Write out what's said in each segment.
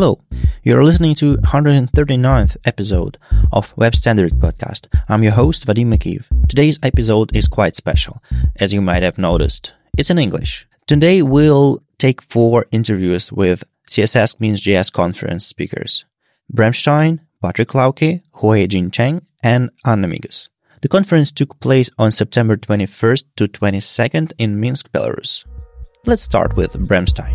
Hello, you're listening to 139th episode of Web Standards Podcast. I'm your host, Vadim Makeev. Today's episode is quite special, as you might have noticed. It's in English. Today we'll take four interviews with CSS Minsk JS conference speakers. Bram Stein, Patrick Lauke, Hui Jing Chen, and Anna Migas. The conference took place on September 21st to 22nd in Minsk, Belarus. Let's start with Bram Stein.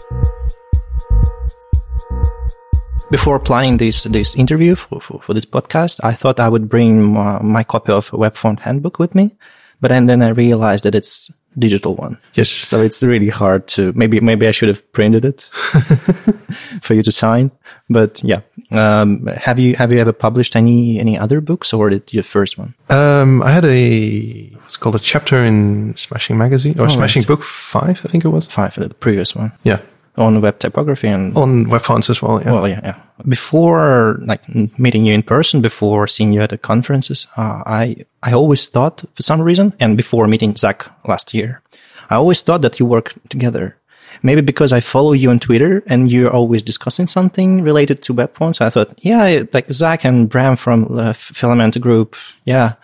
Before planning this this interview for, for, for this podcast, I thought I would bring my, my copy of Webfont Handbook with me, but then, then I realized that it's digital one. Yes. So it's really hard to maybe maybe I should have printed it for you to sign. But yeah, um, have you have you ever published any any other books or did your first one? Um, I had a it's called a chapter in Smashing Magazine or Oh, Smashing right. Book Five, I think it was. Five, the previous one Yeah, on web typography and on web fonts as well. Yeah. Well, yeah, yeah. Before like meeting you in person, before seeing you at the conferences, uh, I I always thought for some reason, and before meeting Zach last year, I always thought that you work together. Maybe because I follow you on Twitter and you're always discussing something related to web fonts. I thought, yeah, like Zach and Bram from uh, Filament Group. Yeah,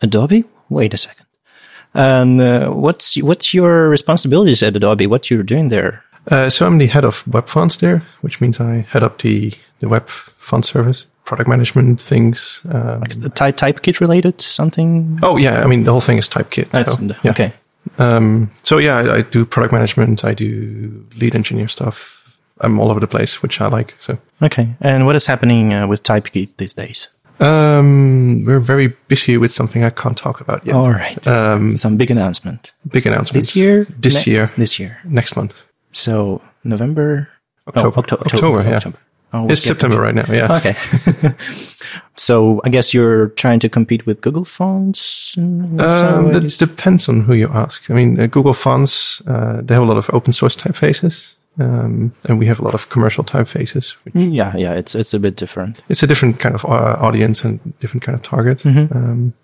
Adobe. Wait a second. And uh, what's what's your responsibilities at Adobe? What you're doing there? Uh, so I'm the head of web fonts there, which means I head up the the web font service, product management things. Um, The type typekit related something? oh yeah, I mean the whole thing is TypeKit. That's so, yeah. okay. Um, so yeah, I, I do product management. I do lead engineer stuff. I'm all over the place, which I like. So Okay. And what is happening uh, with TypeKit these days? um, we're very busy with something I can't talk about yet. All right. Um, Some big announcement big announcement. this year. This Ne- year. This year. Next month. So November. October. Oh, October. October, yeah. October. Always It's September right now. Yeah. Okay. so I guess you're trying to compete with Google Fonts. Um, that depends on who you ask. I mean, uh, Google Fonts, uh, they have a lot of open source typefaces. Um, and we have a lot of commercial typefaces. yeah, yeah. It's it's a bit different. It's a different kind of uh, audience and different kind of target. Mm-hmm. Um,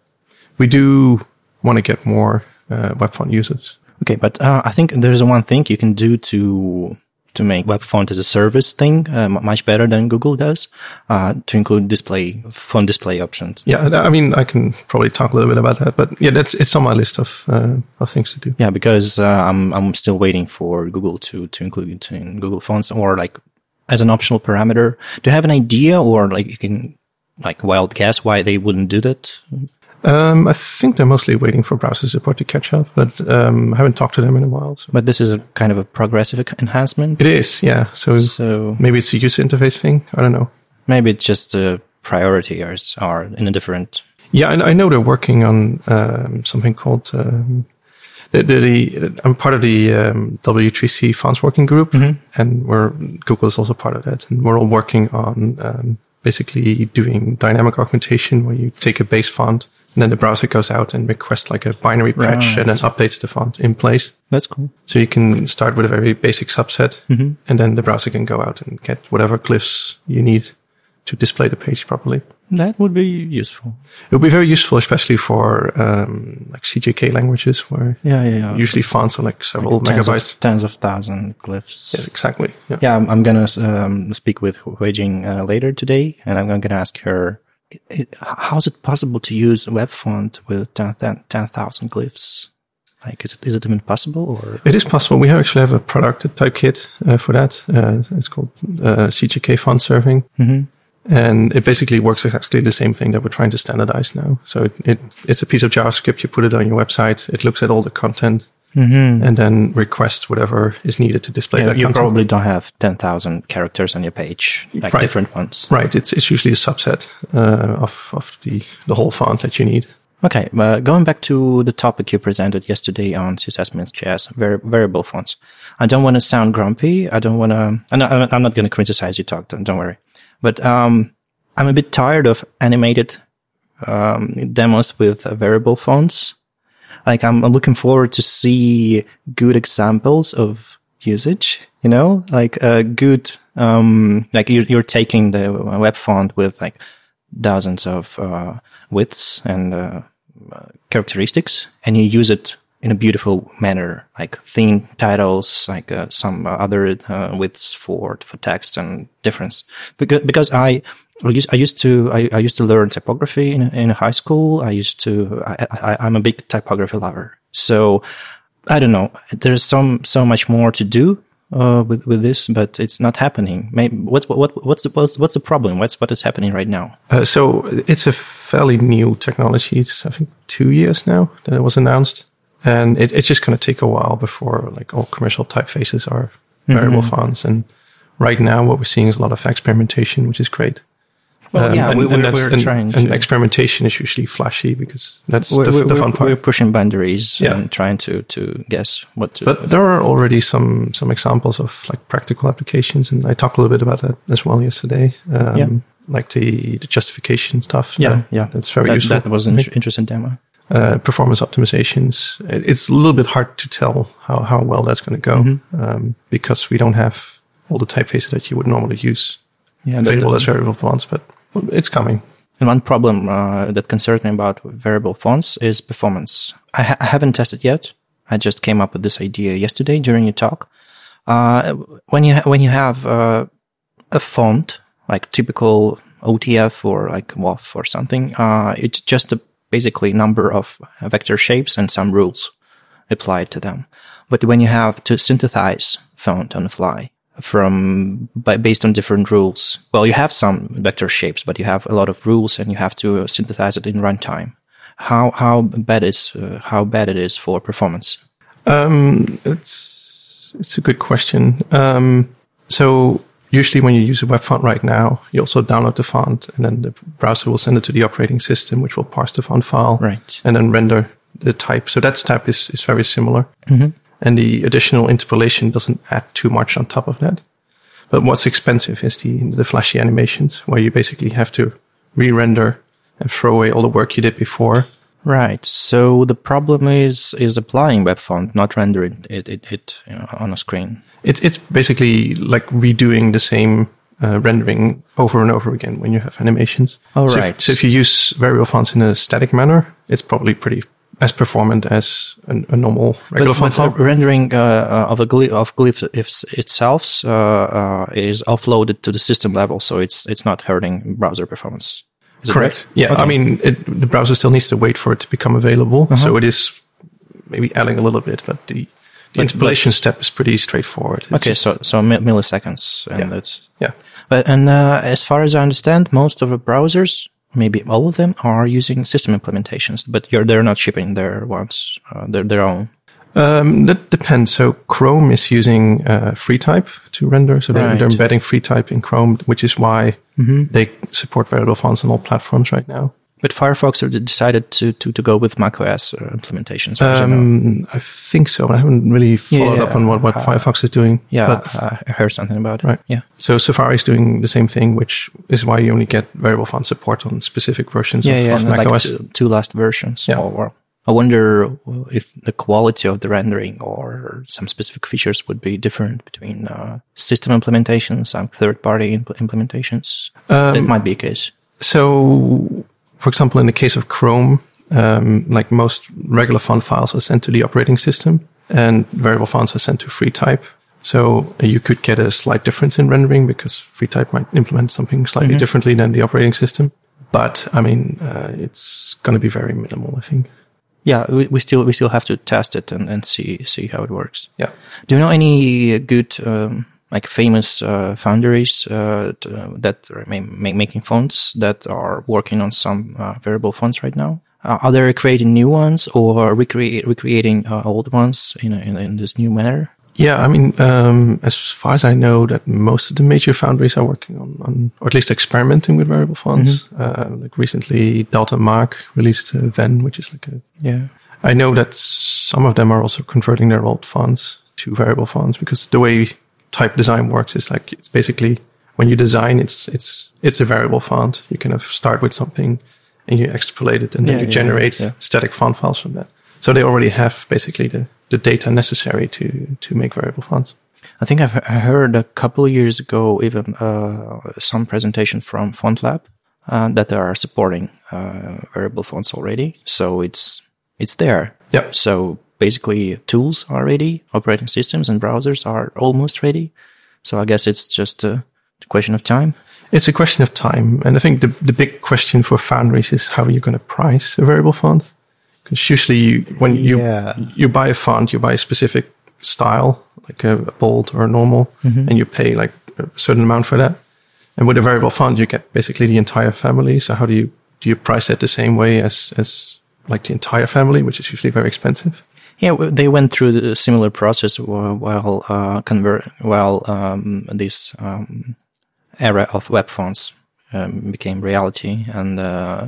we do want to get more uh, web font users. Okay, but uh, I think there's one thing you can do to to make web font as a service thing uh, much better than Google does. Uh, to include display font display options. Yeah, I mean, I can probably talk a little bit about that, but yeah, that's it's on my list of uh, of things to do. Yeah, because uh, I'm I'm still waiting for Google to to include it in Google Fonts or like as an optional parameter. Do you have an idea or like you can like wild guess why they wouldn't do that? Um, I think they're mostly waiting for browser support to catch up, but um, I haven't talked to them in a while. So. But this is a kind of a progressive enhancement. It is, yeah. So, So maybe it's a user interface thing. I don't know. maybe it's just a priority or s- are in a different. Yeah, I, I know they're working on um, something called. Um, the, the, the, I'm part of the um, W3C fonts working group, and we're Google is also part of that, and we're all working on um, basically doing dynamic augmentation, where you take a base font and then the browser goes out and requests like a binary patch and then updates the font in place. That's cool. So you can start with a very basic subset, and then the browser can go out and get whatever glyphs you need to display the page properly. That would be useful. It would be very useful, especially for um, like CJK languages, where Yeah, yeah, yeah. usually fonts are like several tens megabytes. of, tens of thousand glyphs. Yes, exactly. Yeah. Yeah, I'm, I'm gonna um, speak with Hui Jing uh, later today, and I'm gonna ask her, how's it possible to use a web font with 10,000 10,000 glyphs? Like, is it is it even possible? Or It is possible. We actually have a product, a typekit uh, for that. Uh, it's called uh, CJK font serving. Mm-hmm. And it basically works exactly the same thing that we're trying to standardize now. So it, it it's a piece of JavaScript. You put it on your website. It looks at all the content and then request whatever is needed to display Mm-hmm. you, that you content. probably don't have ten thousand characters on your page, like Right. different ones. Right. It's it's usually a subset uh, of of the the whole font that you need. Okay, uh, going back to the topic you presented yesterday on CSS Minsk JS, vari- variable fonts. I don't want to sound grumpy. I don't want to. I'm not, I'm not going to criticize you. Talk. Don't don't worry. But um, I'm a bit tired of animated um, demos with uh, variable fonts. Like I'm, I'm looking forward to see good examples of usage. You know, like a good um, like you're, you're taking the web font with like dozens of uh, widths and uh, uh, characteristics, and you use it in a beautiful manner, like thin titles, like uh, some other uh, widths for for text and difference. Because because I I used, I used to I, I, used to learn typography in in high school. I used to I, I I'm a big typography lover. So I don't know. There's some so much more to do uh, with with this, but it's not happening. Maybe, what's what what's the what's, what's the problem? What's what is happening right now? Uh, so it's a fairly new technology. It's I think two years now that it was announced, and it, it's just going to take a while before like all commercial typefaces are variable mm-hmm. fonts. And right now, what we're seeing is a lot of experimentation, which is great. Well, um, yeah, and, we, and we're, and, trying and experimentation is usually flashy because that's we're, the, the fun part. We're pushing boundaries yeah. and trying to, to guess what to. But there are already some some examples of like practical applications, and I talked a little bit about that as well yesterday. Um, yeah. Like the, the justification stuff. Yeah, yeah, that's very that, useful. That was an interesting demo. Uh, performance optimizations. It's a little bit hard to tell how, how well that's going to go mm-hmm. um, because we don't have all the typefaces that you would normally use yeah, available as variable fonts, but it's coming. And one problem uh, that concerns me about variable fonts is performance. I, ha- I, haven't tested yet. I just came up with this idea yesterday during your talk. Uh, when you ha- when you have uh, a font like typical OTF or like WOFF or something, uh, it's just a basically number of vector shapes and some rules applied to them. But when you have to synthesize font on the fly, from by, based on different rules. Well, you have some vector shapes, but you have a lot of rules, and you have to synthesize it in runtime. How how bad is uh, how bad it is for performance? Um, it's it's a good question. Um, so usually when you use a web font right now, you also download the font, and then the browser will send it to the operating system, which will parse the font file, right, and then render the type. So that step is is very similar. Mm-hmm and the additional interpolation doesn't add too much on top of that. But what's expensive is the, the flashy animations where you basically have to re-render and throw away all the work you did before. Right. So the problem is is applying web font, not rendering it, it, it you know, on a screen. It's it's basically like redoing the same uh, rendering over and over again when you have animations. Oh, so right. If, so if you use variable fonts in a static manner, it's probably pretty as performant as a, a normal regular but, font but rendering uh, uh, of a glyph, of glyph itself uh, uh, is offloaded to the system level, so it's it's not hurting browser performance. Is Correct. Right? Yeah, okay. I mean it, the browser still needs to wait for it to become available, uh-huh. so it is maybe adding a little bit, but the the interpolation step is pretty straightforward. It's okay, so so milliseconds, and yeah. that's yeah. But and uh, as far as I understand, most of the browsers maybe all of them are using system implementations, but they're not shipping their ones, uh, their, their own. Um, that depends. So Chrome is using uh, FreeType to render. So they're, right. they're embedding FreeType in Chrome, which is why mm-hmm. they support variable fonts on all platforms right now. But Firefox decided to, to, to go with macOS uh, implementations. Um, I, I, think so. I haven't really followed yeah, up on what, what uh, Firefox is doing. Yeah, but, I heard something about it. Right. Yeah. So Safari is doing the same thing, which is why you only get variable font support on specific versions yeah, of, yeah, of macOS. Like two, two, last versions. Yeah. Or, I wonder if the quality of the rendering or some specific features would be different between uh, system implementations and third-party impl- implementations. Um, that might be a case. So for example, in the case of Chrome, um, like most regular font files are sent to the operating system and variable fonts are sent to FreeType. So uh, you could get a slight difference in rendering because FreeType might implement something slightly mm-hmm. differently than the operating system. But I mean, uh, it's going to be very minimal, I think. Yeah, we, we, still we still have to test it and, and see see how it works. Yeah. Do you know any good um, like famous uh, foundries uh, to, that are making fonts that are working on some uh, variable fonts right now. Uh, are they creating new ones or recreate, recreating uh, old ones in, in, in this new manner? Yeah, I mean, um, as far as I know, that most of the major foundries are working on, on or at least experimenting with variable fonts. Mm-hmm. Uh, like recently, Dalton Maag released Venn, which is like a yeah. I know that some of them are also converting their old fonts to variable fonts because the way type design works is like it's basically when you design it's it's it's a variable font. You kind of start with something and you extrapolate it and then yeah, you yeah, generate yeah. static font files from that. So they already have basically the, the data necessary to to make variable fonts. I think i've heard a couple of years ago even uh, some presentation from fontlab uh, that they are supporting uh, variable fonts already. So it's it's there. Yep. so basically tools are ready, operating systems and browsers are almost ready. So I guess it's just a question of time. It's a question of time. And I think the, the big question for foundries is how are you going to price a variable font? Because usually you, when you, Yeah. you buy a font, you buy a specific style, like a, a bold or a normal, mm-hmm. and you pay like a certain amount for that. And with a variable font, you get basically the entire family. So how do you, do you price it the same way as, as like the entire family, which is usually very expensive? Yeah, they went through the similar process while uh, convert while um, this um, era of web fonts um, became reality, and uh,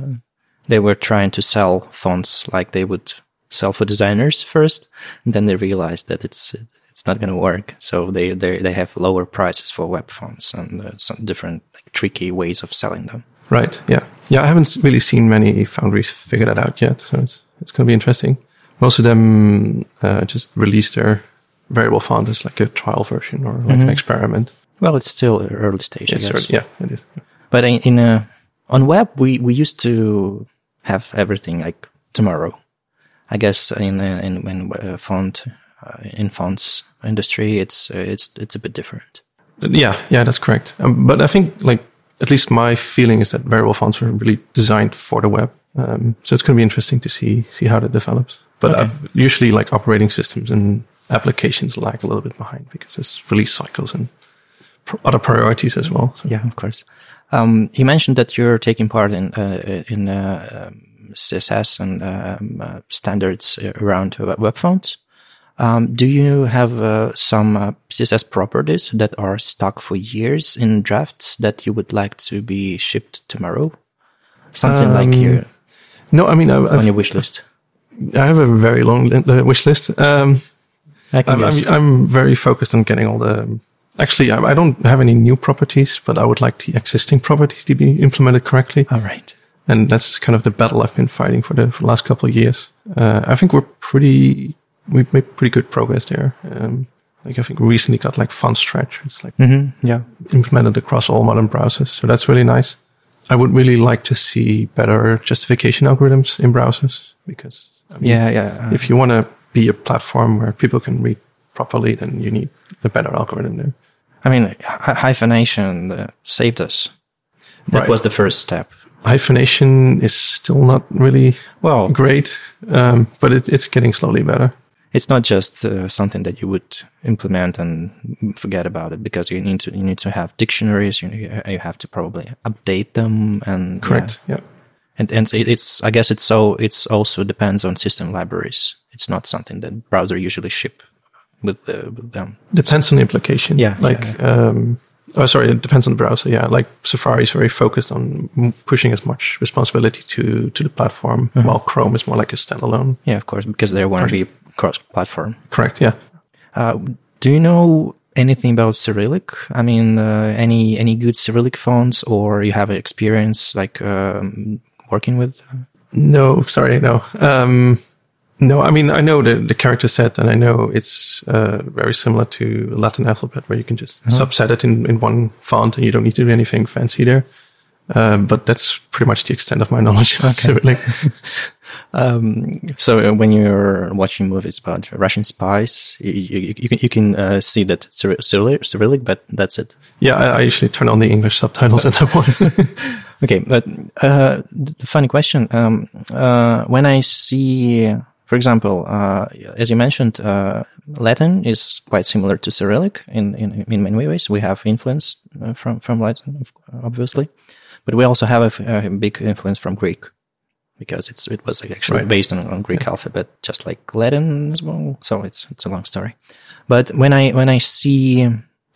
they were trying to sell fonts like they would sell for designers first, and then they realized that it's it's not going to work. So they they they have lower prices for web fonts and uh, some different like, tricky ways of selling them. Right. Yeah. Yeah. I haven't really seen many foundries figure that out yet. So it's, it's going to be interesting. Most of them, uh, just released their variable font as like a trial version or like an experiment. Well, it's still early stage. It's sort- yeah, it is. But in, in a, on web, we, we used to have everything like tomorrow. I guess in, in, in uh, font, uh, in fonts industry, it's, uh, it's, it's a bit different. Yeah. Yeah, that's correct. Um, but I think like, at least my feeling is that variable fonts are really designed for the web. Um, so it's going to be interesting to see, see how that develops. But uh, usually like operating systems and applications lag a little bit behind because there's release cycles and pr- other priorities as well. So. Yeah, of course. Um, you mentioned that you're taking part in, uh, in, uh, um, CSS and, um, uh, standards around uh, web fonts. Um, do you have uh, some uh, CSS properties that are stuck for years in drafts that you would like to be shipped tomorrow? Something like Um, your No, I mean, I, on your wish list. I have a very long uh, wish list. Um, I can I'm. I'm, very focused on getting all the. Actually, I, I don't have any new properties, but I would like the existing properties to be implemented correctly. All right. And that's kind of the battle I've been fighting for the, for the last couple of years. Uh, I think we're pretty, we've made pretty good progress there. Um, like I think we recently got like font stretch. It's like Mm-hmm. Yeah. implemented across all modern browsers. So that's really nice. I would really like to see better justification algorithms in browsers because I mean, Yeah. Yeah. if you want to be a platform where people can read properly, then you need a better algorithm there. I mean, hy- hyphenation uh, saved us. That Right. was the first step. Hyphenation is still not really Well, great, um, but it, it's getting slowly better. it's not just uh, something that you would implement and forget about it because you need to you need to have dictionaries. You you have to probably update them and Correct. Yeah. yeah. And and it's I guess it's so it's also depends on system libraries. It's not something that browser usually ship with the with them. Depends on the application. Yeah, Like, um, oh, sorry, it depends on the browser. Yeah. Like Safari is very focused on m- pushing as much responsibility to, to the platform, Uh-huh. while Chrome is more like a standalone. Yeah, of course, because they want to be cross-platform. Correct. Yeah. Uh, do you know anything about Cyrillic? I mean, uh, any any good Cyrillic fonts, or you have experience like um, working with? No, sorry, no. Um, no, I mean, I know the, the character set and I know it's uh, very similar to Latin alphabet where you can just subset it in, in one font and you don't need to do anything fancy there. Um, but that's pretty much the extent of my knowledge about Cyrillic. Um, so uh, when you're watching movies about Russian spies, you, you, you can you can uh, see that it's Cyrillic, Cyrillic, but that's it. yeah, I, I usually turn on the English subtitles at that point. Okay, but uh, the funny question. Um, uh, when I see, for example, uh, as you mentioned, uh, Latin is quite similar to Cyrillic in, in, in many ways. We have influence uh, from from Latin, obviously, but we also have a, a big influence from Greek because it's it was actually Right. based on, on Greek alphabet, just like Latin as well. So it's it's a long story. But when I when I see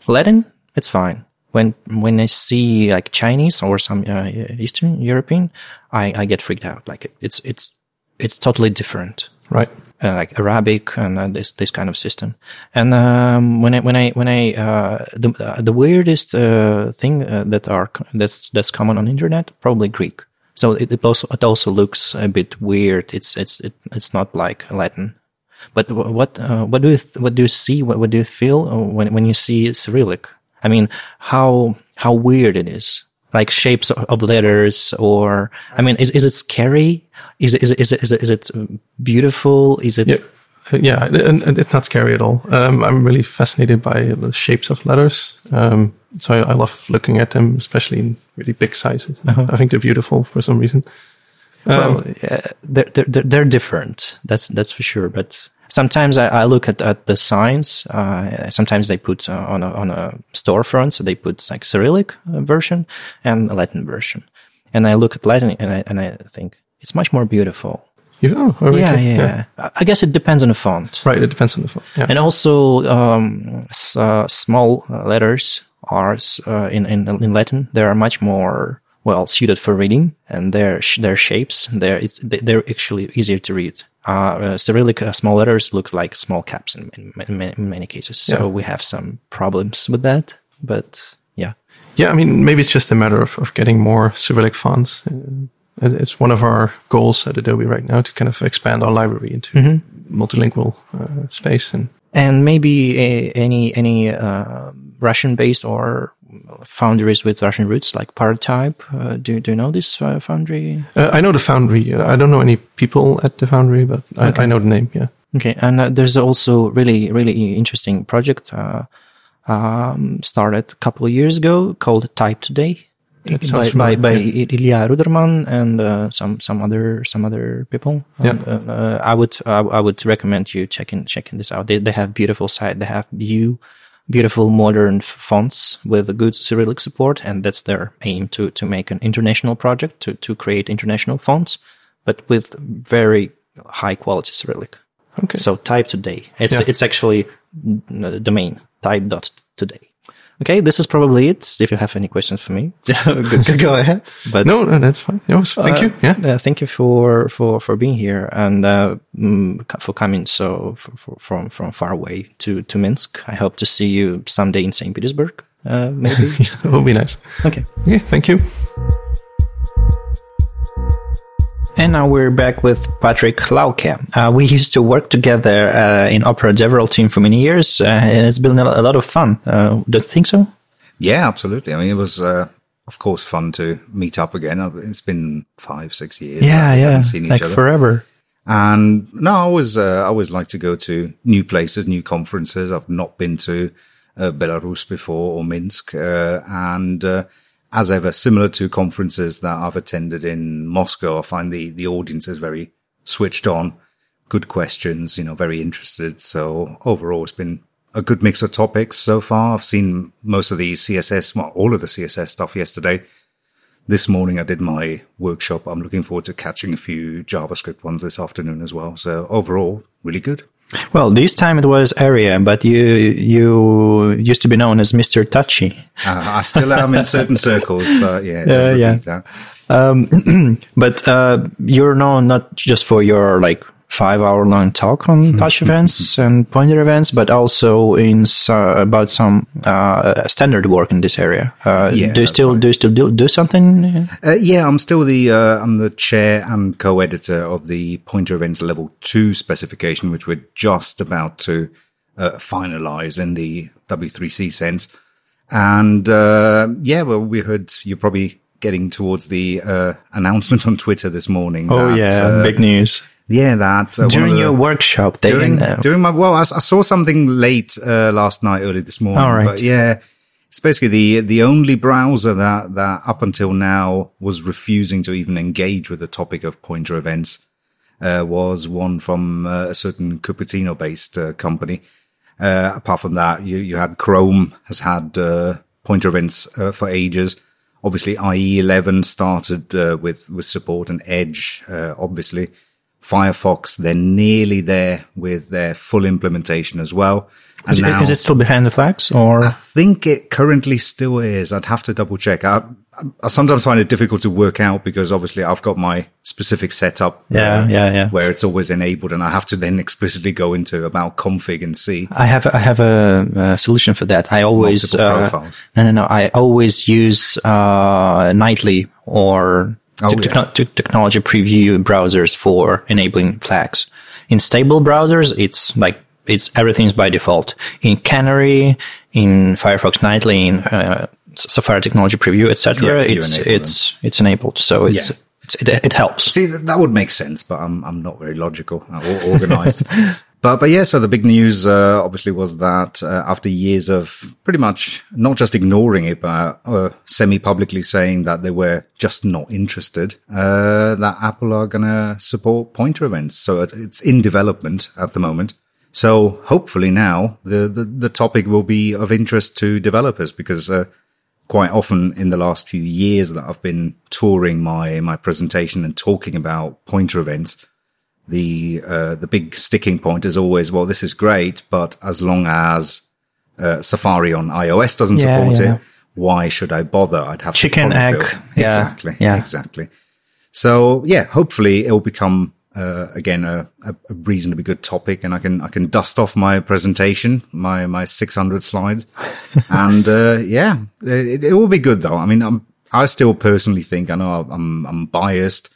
Latin, it's fine. When when I see like Chinese or some uh, Eastern European, I, I get freaked out. Like it, it's it's it's totally different. right. Uh, like Arabic and uh, this this kind of system. And um, when I when I when I uh, the uh, the weirdest uh, thing uh, that are that's that's common on internet probably Greek. So it, it also it also looks a bit weird. It's it's it, it's not like Latin. But what uh, what do you th- what do you see? What, what do you feel when when you see Cyrillic? I mean, how how weird it is. Like shapes of letters, or I mean, is is it scary? Is it is it is it is it, is it beautiful? Is it Yeah. yeah, it's not scary at all. Um, I'm really fascinated by the shapes of letters. Um, so I, I, love looking at them, especially in really big sizes. Uh-huh. I think they're beautiful for some reason. Um, well, yeah, they're, they're, they're different. That's, that's for sure. But sometimes I, I look at, at the signs. Uh, sometimes they put uh, on a, on a storefront. So they put like Cyrillic uh, version and a Latin version. And I look at Latin and I, and I think it's much more beautiful. Oh, yeah, yeah, yeah, I guess it depends on the font. Right, it depends on the font. Yeah. And also, um, uh, small letters are uh, in, in in Latin. They are much more well suited for reading, and their their shapes they're it's they're actually easier to read. Uh, uh, Cyrillic uh, small letters look like small caps in, in, in, many, cases. So yeah. we have some problems with that, but yeah. Yeah, I mean, maybe it's just a matter of, of getting more Cyrillic fonts. Uh, it's one of our goals at Adobe right now to kind of expand our library into mm-hmm. multilingual uh, space and and maybe a, any any uh, Russian based or foundries with Russian roots like Paratype. Uh, do do you know this uh, foundry? Uh, I know the foundry. I don't know any people at the foundry, but I, okay. I know the name. Yeah. Okay, and uh, there's also really really interesting project um, started a couple of years ago called Type Today by, by, by yeah. Ilya Ruderman and uh, some some other some other people. Yeah. And, uh, I would uh, I would recommend you checking checking this out. They they have beautiful site. They have view beautiful modern fonts with a good Cyrillic support, and that's their aim to to make an international project to to create international fonts, but with very high quality Cyrillic. Okay. So type today. It's yeah. it's actually the domain type dot today. Okay, this is probably it. If you have any questions for me, go ahead. But no, no, that's fine. No, thank uh, you. Yeah, uh, thank you for for for being here and uh, mm, for coming so for, for, from from far away to to Minsk. I hope to see you someday in Saint Petersburg. Uh, maybe it would be nice. Okay. Yeah, thank you. And now we're back with Patrick Lauke. Uh, we used to work together uh, in Opera DevRel team for many years, uh, and it's been a lot of fun. Uh, don't you think so? Yeah, absolutely. I mean, it was, uh, of course, fun to meet up again. Uh, it's been five, six years. Yeah, yeah, seen each like other. forever. And no, I always, I always like to go to new places, new conferences. I've not been to Belarus before or Minsk, and as ever, similar to conferences that I've attended in Moscow, I find the, the audience is very switched on, good questions, you know, very interested. So overall, it's been a good mix of topics so far. I've seen most of the CSS, well, all of the CSS stuff yesterday. This morning I did my workshop. I'm looking forward to catching a few JavaScript ones this afternoon as well. So overall, really good. Well, this time it was Aria, but you you used to be known as Mister Touchy. Uh, I still am in certain circles, but yeah, yeah. Um, but uh, you're known not just for your like five hour long talk on touch events and pointer events, but also in uh, about some uh, standard work in this area. Uh, yeah, do you still right. do you still do, do something? Uh, yeah, I'm still the uh, I'm the chair and co-editor of the pointer events level two specification, which we're just about to uh, finalize in the W3C sense. And yeah, well, we heard you're probably getting towards the announcement on Twitter this morning. Oh that, yeah, big news yeah, that uh, during the, your workshop. They during, during my well, I, I, saw something late uh, last night, early this morning. All right. But yeah, it's basically the the only browser that that up until now was refusing to even engage with the topic of pointer events uh, was one from uh, a certain Cupertino based uh, company. Uh, apart from that, you you had Chrome has had pointer events for ages. Obviously, IE 11 started with with support and Edge, obviously. Firefox. They're nearly there with their full implementation as well. Is, now, is, it still behind the flags or? I think it currently still is. I'd have to double check. I, I sometimes find it difficult to work out because obviously I've got my specific setup. Yeah, uh, yeah, yeah. Where it's always enabled and I have to then explicitly go into about config and see. I have, I have a, a solution for that. I always, uh, no, no, no. I always use, uh, nightly or oh, to, yeah. technology preview browsers for enabling flags. In stable browsers, it's like it's everything's by default. In Canary, in Firefox Nightly, in uh, Safari Technology Preview, etc., yeah, it's it's it's enabled. So it's. Yeah. It, it, helps. See, that would make sense, but I'm I'm not very logical or organized. but but yeah, so the big news uh, obviously was that uh, after years of pretty much not just ignoring it, but uh, semi-publicly saying that they were just not interested, uh, that Apple are going to support pointer events. So it, it's in development at the moment. So hopefully now the, the, the topic will be of interest to developers because uh, quite often in the last few years that I've been touring my my presentation and talking about pointer events the uh, the big sticking point is always, well, this is great, but as long as uh, Safari on iOS doesn't yeah, support yeah. it, why should I bother? I'd have to. chicken egg. Yeah. Exactly. Yeah. Exactly. So yeah, hopefully it will become uh, again a, a, reasonably good topic, and I can I can dust off my presentation, my my 600 slides, and uh, yeah, it, it will be good though. I mean, I'm, I still personally think I know I'm I'm biased,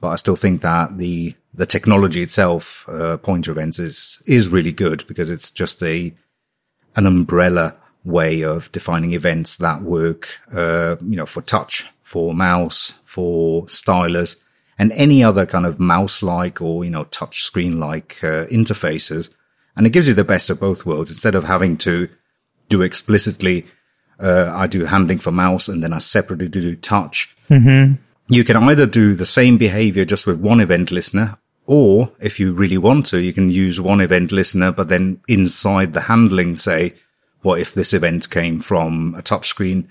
but I still think that the the technology itself, uh, pointer events is, is really good because it's just a, an umbrella way of defining events that work, uh, you know, for touch, for mouse, for stylus and any other kind of mouse-like or, you know, touch screen-like, uh, interfaces. And it gives you the best of both worlds instead of having to do explicitly, uh, I do handling for mouse and then I separately do touch. Mm-hmm. You can either do the same behavior just with one event listener or if you really want to, you can use one event listener, but then inside the handling say, what if this event came from a touchscreen?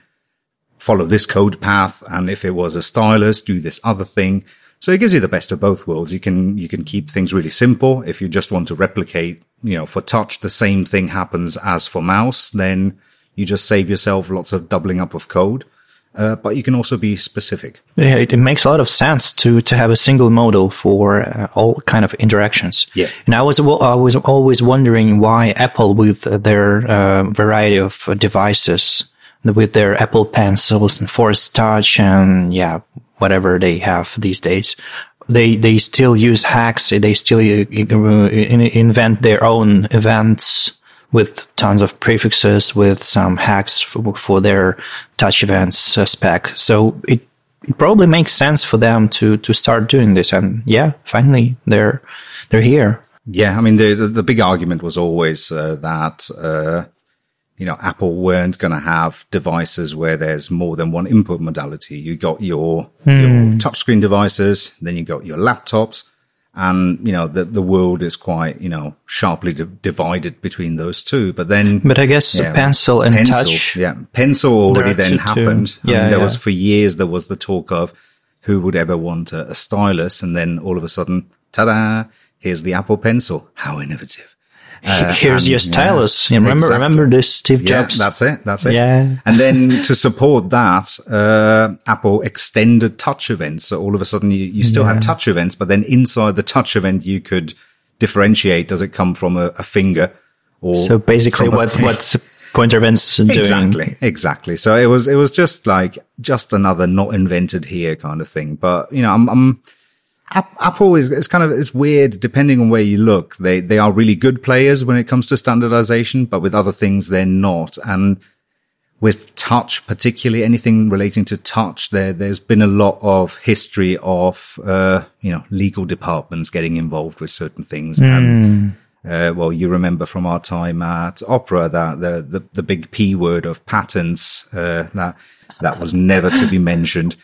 Follow this code path. And if it was a stylus, do this other thing. So it gives you the best of both worlds. You can, you can keep things really simple. If you just want to replicate, you know, for touch, the same thing happens as for mouse, then you just save yourself lots of doubling up of code uh, but you can also be specific. Yeah, it, it, makes a lot of sense to to have a single model for uh, all kind of interactions. Yeah, and I was I was always wondering why Apple, with their uh, variety of devices, with their Apple Pencils and Force Touch and yeah, whatever they have these days, they they still use hacks. They still uh, invent their own events with tons of prefixes, with some hacks for, for their touch events uh, spec. So it, it probably makes sense for them to to start doing this. And yeah, finally they're they're here. Yeah, I mean the the, the big argument was always uh, that. Uh, you know, Apple weren't going to have devices where there's more than one input modality. You got your, mm. your hmm. touchscreen devices, then you got your laptops, and you know the the world is quite you know sharply divided between those two. But then, but I guess yeah, pencil and pencil, touch, yeah, pencil already then happened. Yeah, I mean, there yeah. was for years there was the talk of who would ever want a, a stylus, and then all of a sudden, ta-da! Here's the Apple Pencil. How innovative! Uh, Here's and, your stylus. Yeah, remember, exactly. remember this, Steve Jobs? Yeah, that's it. That's it. Yeah. And then to support that, uh, Apple extended touch events. So all of a sudden you, you still yeah. had touch events, but then inside the touch event, you could differentiate. Does it come from a, a finger or? So basically what, what's pointer events doing? Exactly. Exactly. So it was, it was just like, just another not invented here kind of thing. But, you know, I'm, I'm, Apple is it's kind of it's weird depending on where you look. They they are really good players when it comes to standardization, but with other things they're not. And with touch, particularly anything relating to touch, there there's been a lot of history of uh, you know legal departments getting involved with certain things. Mm. And uh, well, you remember from our time at Opera that the the, the big P word of patents uh, that that was never to be mentioned.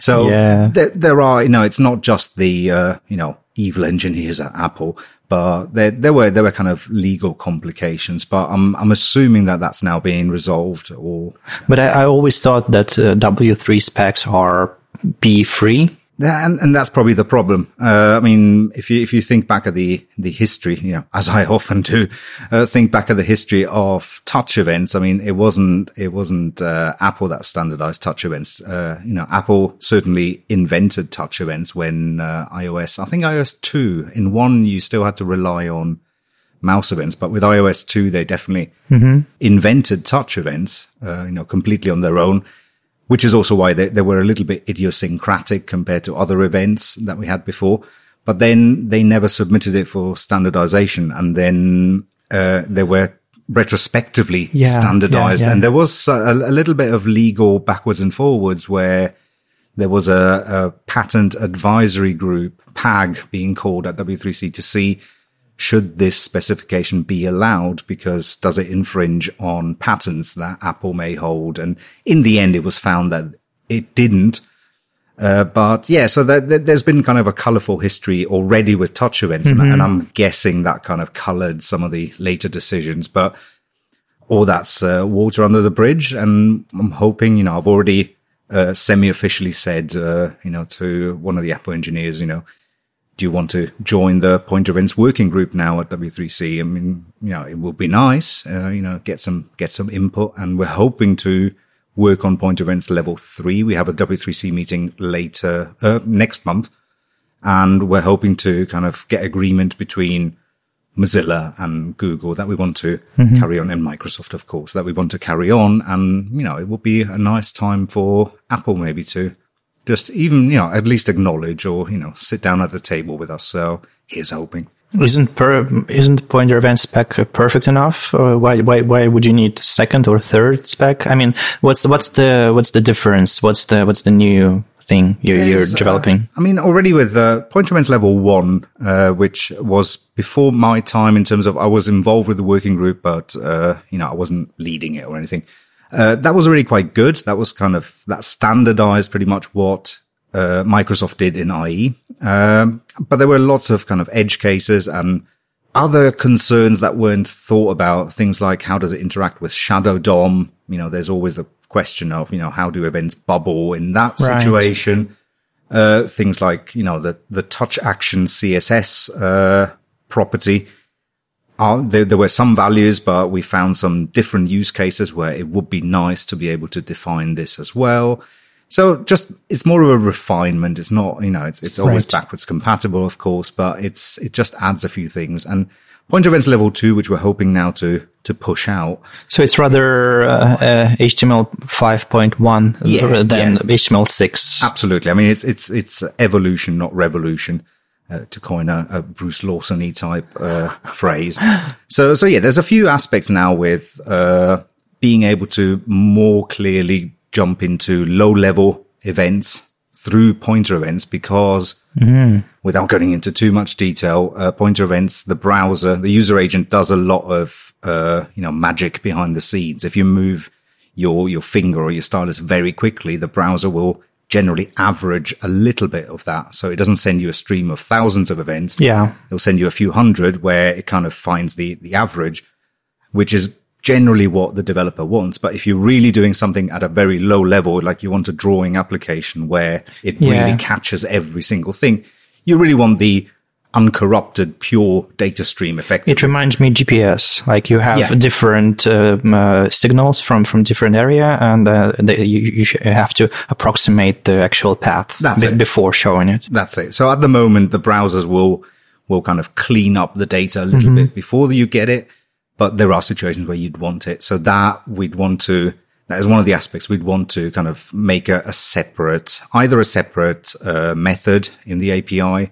So yeah. there, there are, you know, it's not just the, uh, you know, evil engineers at Apple, but there, there were, there were kind of legal complications, but I'm, I'm assuming that that's now being resolved or. But I, I always thought that uh, W3 specs are P free. Yeah, and, and that's probably the problem. Uh, I mean, if you, if you think back at the, the history, you know, as I often do, uh, think back at the history of touch events. I mean, it wasn't, it wasn't, uh, Apple that standardized touch events. Uh, you know, Apple certainly invented touch events when, uh, iOS, I think iOS 2 in one, you still had to rely on mouse events, but with iOS 2, they definitely mm-hmm. invented touch events, uh, you know, completely on their own which is also why they, they were a little bit idiosyncratic compared to other events that we had before. But then they never submitted it for standardization. And then, uh, they were retrospectively yeah, standardized. Yeah, yeah. And there was a, a, little bit of legal backwards and forwards where there was a, a patent advisory group, PAG being called at W3C to see should this specification be allowed? Because does it infringe on patents that Apple may hold? And in the end, it was found that it didn't. Uh, but yeah, so there's been kind of a colorful history already with touch events, mm-hmm. and, and, I'm guessing that kind of colored some of the later decisions. But all that's uh, water under the bridge, and I'm hoping, you know, I've already uh, semi-officially said, uh, you know, to one of the Apple engineers, you know, do you want to join the pointer events working group now at W3C? I mean, you know, it would be nice, uh, you know, get some, get some input and we're hoping to work on pointer events level three. We have a W3C meeting later, uh, next month and we're hoping to kind of get agreement between Mozilla and Google that we want to mm-hmm. carry on and Microsoft, of course, that we want to carry on. And, you know, it would be a nice time for Apple maybe to just even, you know, at least acknowledge or, you know, sit down at the table with us. So here's hoping. Isn't per, isn't pointer event spec perfect enough? Or why, why, why would you need second or third spec? I mean, what's, what's the, what's the difference? What's the, what's the new thing you're, you're uh, developing? Uh, I mean, already with uh, pointer events level one, uh, which was before my time in terms of I was involved with the working group, but, uh, you know, I wasn't leading it or anything. Uh, that was really quite good. That was kind of, that standardized pretty much what uh, Microsoft did in IE. Um, but there were lots of kind of edge cases and other concerns that weren't thought about. Things like how does it interact with Shadow DOM? You know, there's always the question of, you know, how do events bubble in that situation? Uh, things like, you know, the, the touch action CSS, uh, property uh, there, there, were some values, but we found some different use cases where it would be nice to be able to define this as well. So just, it's more of a refinement. It's not, you know, it's, it's always right. backwards compatible, of course, but it's, it just adds a few things. And Pointer Events level two, which we're hoping now to, to push out. So it's rather uh, uh, HTML 5.1 yeah, than yeah. HTML 6. Absolutely. I mean, it's, it's, it's evolution, not revolution uh, to coin a, a Bruce Lawson type uh, phrase. So, so yeah, there's a few aspects now with uh, being able to more clearly jump into low level events through pointer events because mm. without going into too much detail, uh, pointer events, the browser, the user agent does a lot of, uh, you know, magic behind the scenes. If you move your, your finger or your stylus very quickly, the browser will generally average a little bit of that. So it doesn't send you a stream of thousands of events. Yeah. It'll send you a few hundred where it kind of finds the, the average, which is generally what the developer wants. But if you're really doing something at a very low level, like you want a drawing application where it yeah. really catches every single thing, you really want the uncorrupted, pure data stream effectively. It reminds me GPS. Like you have yeah. different um, uh, signals from from different area, and uh, they, you, you have to approximate the actual path b- before showing it. That's it. So at the moment, the browsers will will kind of clean up the data a little mm-hmm. bit before you get it, but there are situations where you'd want it. So that we'd want to. That is one of the aspects we'd want to kind of make a, a separate, either a separate uh, method in the API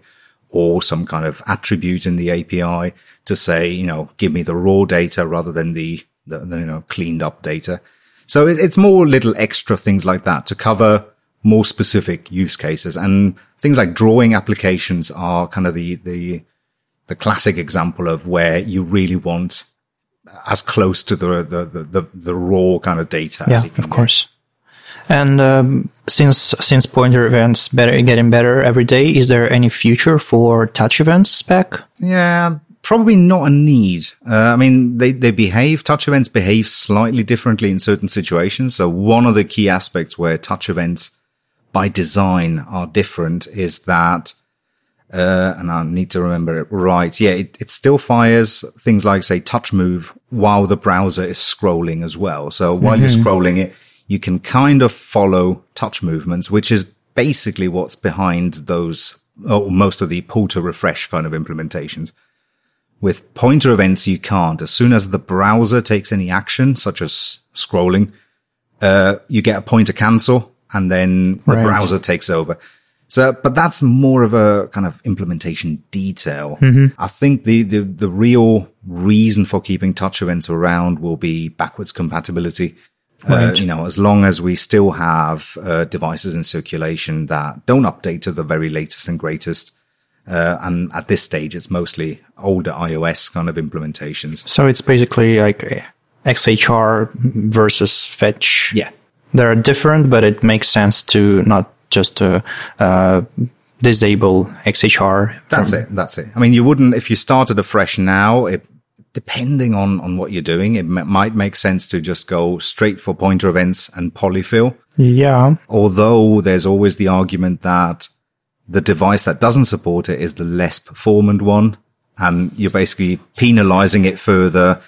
or some kind of attribute in the API to say, you know, give me the raw data rather than the, the, the you know, cleaned up data. So it, it's more little extra things like that to cover more specific use cases and things like drawing applications are kind of the, the, the classic example of where you really want as close to the, the, the, the raw kind of data. Yeah, of course. And um, since since pointer events better getting better every day, is there any future for touch events spec? Yeah, probably not a need. Uh, I mean, they they behave touch events behave slightly differently in certain situations. So one of the key aspects where touch events by design are different is that. Uh, and I need to remember it right. Yeah, it, it still fires things like say touch move while the browser is scrolling as well. So while mm-hmm. you're scrolling it, you can kind of follow touch movements, which is basically what's behind those, or most of the pull to refresh kind of implementations. With pointer events, you can't. As soon as the browser takes any action, such as scrolling, uh, you get a pointer cancel and then the right. browser takes over. So, but that's more of a kind of implementation detail. Mm-hmm. I think the, the, the real reason for keeping touch events around will be backwards compatibility. Uh, right. Uh, you know, as long as we still have uh, devices in circulation that don't update to the very latest and greatest, Uh, and at this stage, it's mostly older iOS kind of implementations. So it's basically like XHR versus Fetch. Yeah. They're different, but it makes sense to not just uh, uh, disable XHR. That's it. That's it. I mean, you wouldn't, if you started afresh now, it, depending on, on what you're doing, it m- might make sense to just go straight for pointer events and polyfill. Yeah. Although there's always the argument that the device that doesn't support it is the less performant one. And you're basically penalizing it further.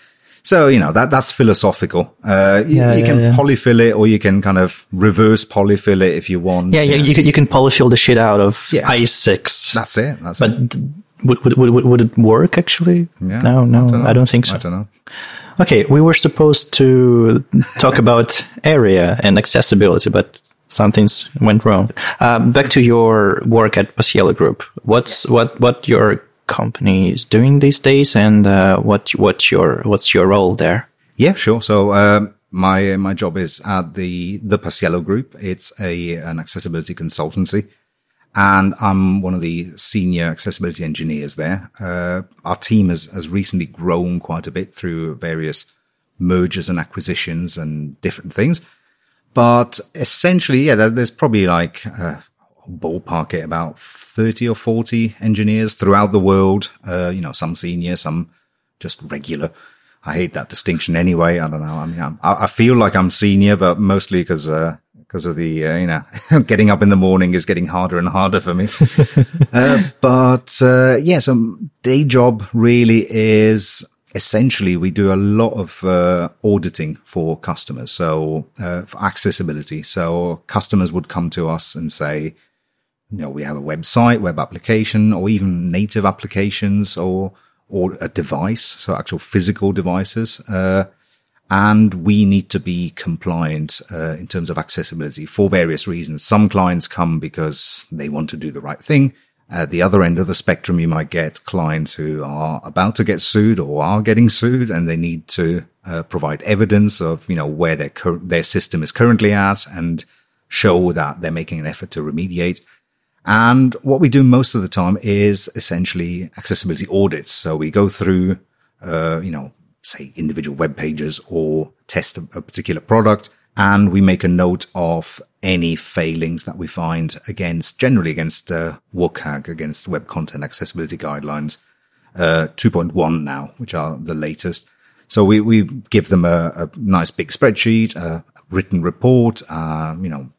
So, you know, that, that's philosophical. Uh, you, Yeah, you yeah, can yeah. polyfill it or you can kind of reverse polyfill it if you want. Yeah, yeah, you, can- you can polyfill the shit out of Yeah. IE6. That's it. That's but it. Would, would, would, would it work actually? Yeah, no, no. I don't think so. I don't know. Okay, we were supposed to talk about ARIA and accessibility, but some things went wrong. Um, back to your work at Paciello Group. What's what what your company is doing these days, and uh, what what's your what's your role there? Yeah, sure. So, um, my, my job is at the, the Paciello Group. It's a, an accessibility consultancy and I'm one of the senior accessibility engineers there. Uh, our team has, has recently grown quite a bit through various mergers and acquisitions and different things. But essentially, yeah, there, there's probably like, uh, ballpark it about 30 or 40 engineers throughout the world. Uh, you know, some senior, some just regular. I hate that distinction anyway. I don't know. I mean, I I feel like I'm senior, but mostly because, uh, because of the, uh, you know, getting up in the morning is getting harder and harder for me. uh, but, uh, yeah, so day job really is essentially we do a lot of, uh, auditing for customers. So, uh, for accessibility. So customers would come to us and say, you know, we have a website, web application, or even native applications or, or a device. So actual physical devices. And we need to be compliant uh, in terms of accessibility for various reasons. Some clients come because they want to do the right thing. At the other end of the spectrum, you might get clients who are about to get sued or are getting sued, and they need to uh, provide evidence of you know where their cur- their system is currently at and show that they're making an effort to remediate. And what we do most of the time is essentially accessibility audits. So we go through, uh, you know, say individual web pages or test a, a particular product and we make a note of any failings that we find against, generally against uh, WCAG, against Web Content Accessibility Guidelines, uh, 2.1 now, which are the latest. So we, we give them a, a nice big spreadsheet, a written report, uh, you know,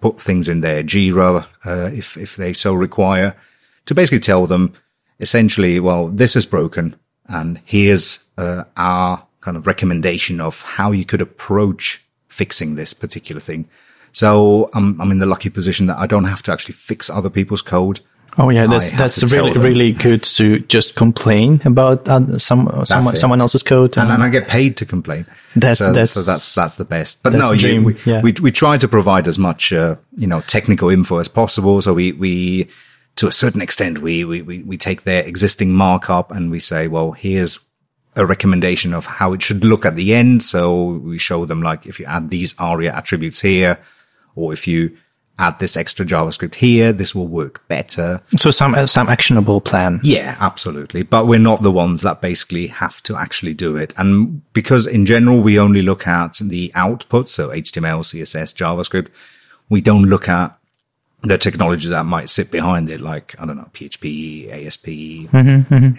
put things in their Jira, uh, if, if they so require to basically tell them essentially, well, this is broken and here's, uh, our kind of recommendation of how you could approach fixing this particular thing. So I'm, I'm in the lucky position that I don't have to actually fix other people's code. Oh yeah, that's that's really really good to just complain about uh, some someone someone else's code. and, and I get paid to complain. That's- so, that's- so that's that's the best. But no, you, we, yeah. we we try to provide as much uh, you know technical info as possible. So we we to a certain extent we we we, we take their existing markup and we say, well, here's a recommendation of how it should look at the end. So we show them like if you add these ARIA attributes here, or if you add this extra JavaScript here, this will work better. so some uh, some actionable plan. Yeah, absolutely. But we're not the ones that basically have to actually do it. And because in general, we only look at the output. So HTML, CSS, JavaScript. We don't look at the technology that might sit behind it, like, I don't know, PHP, ASP,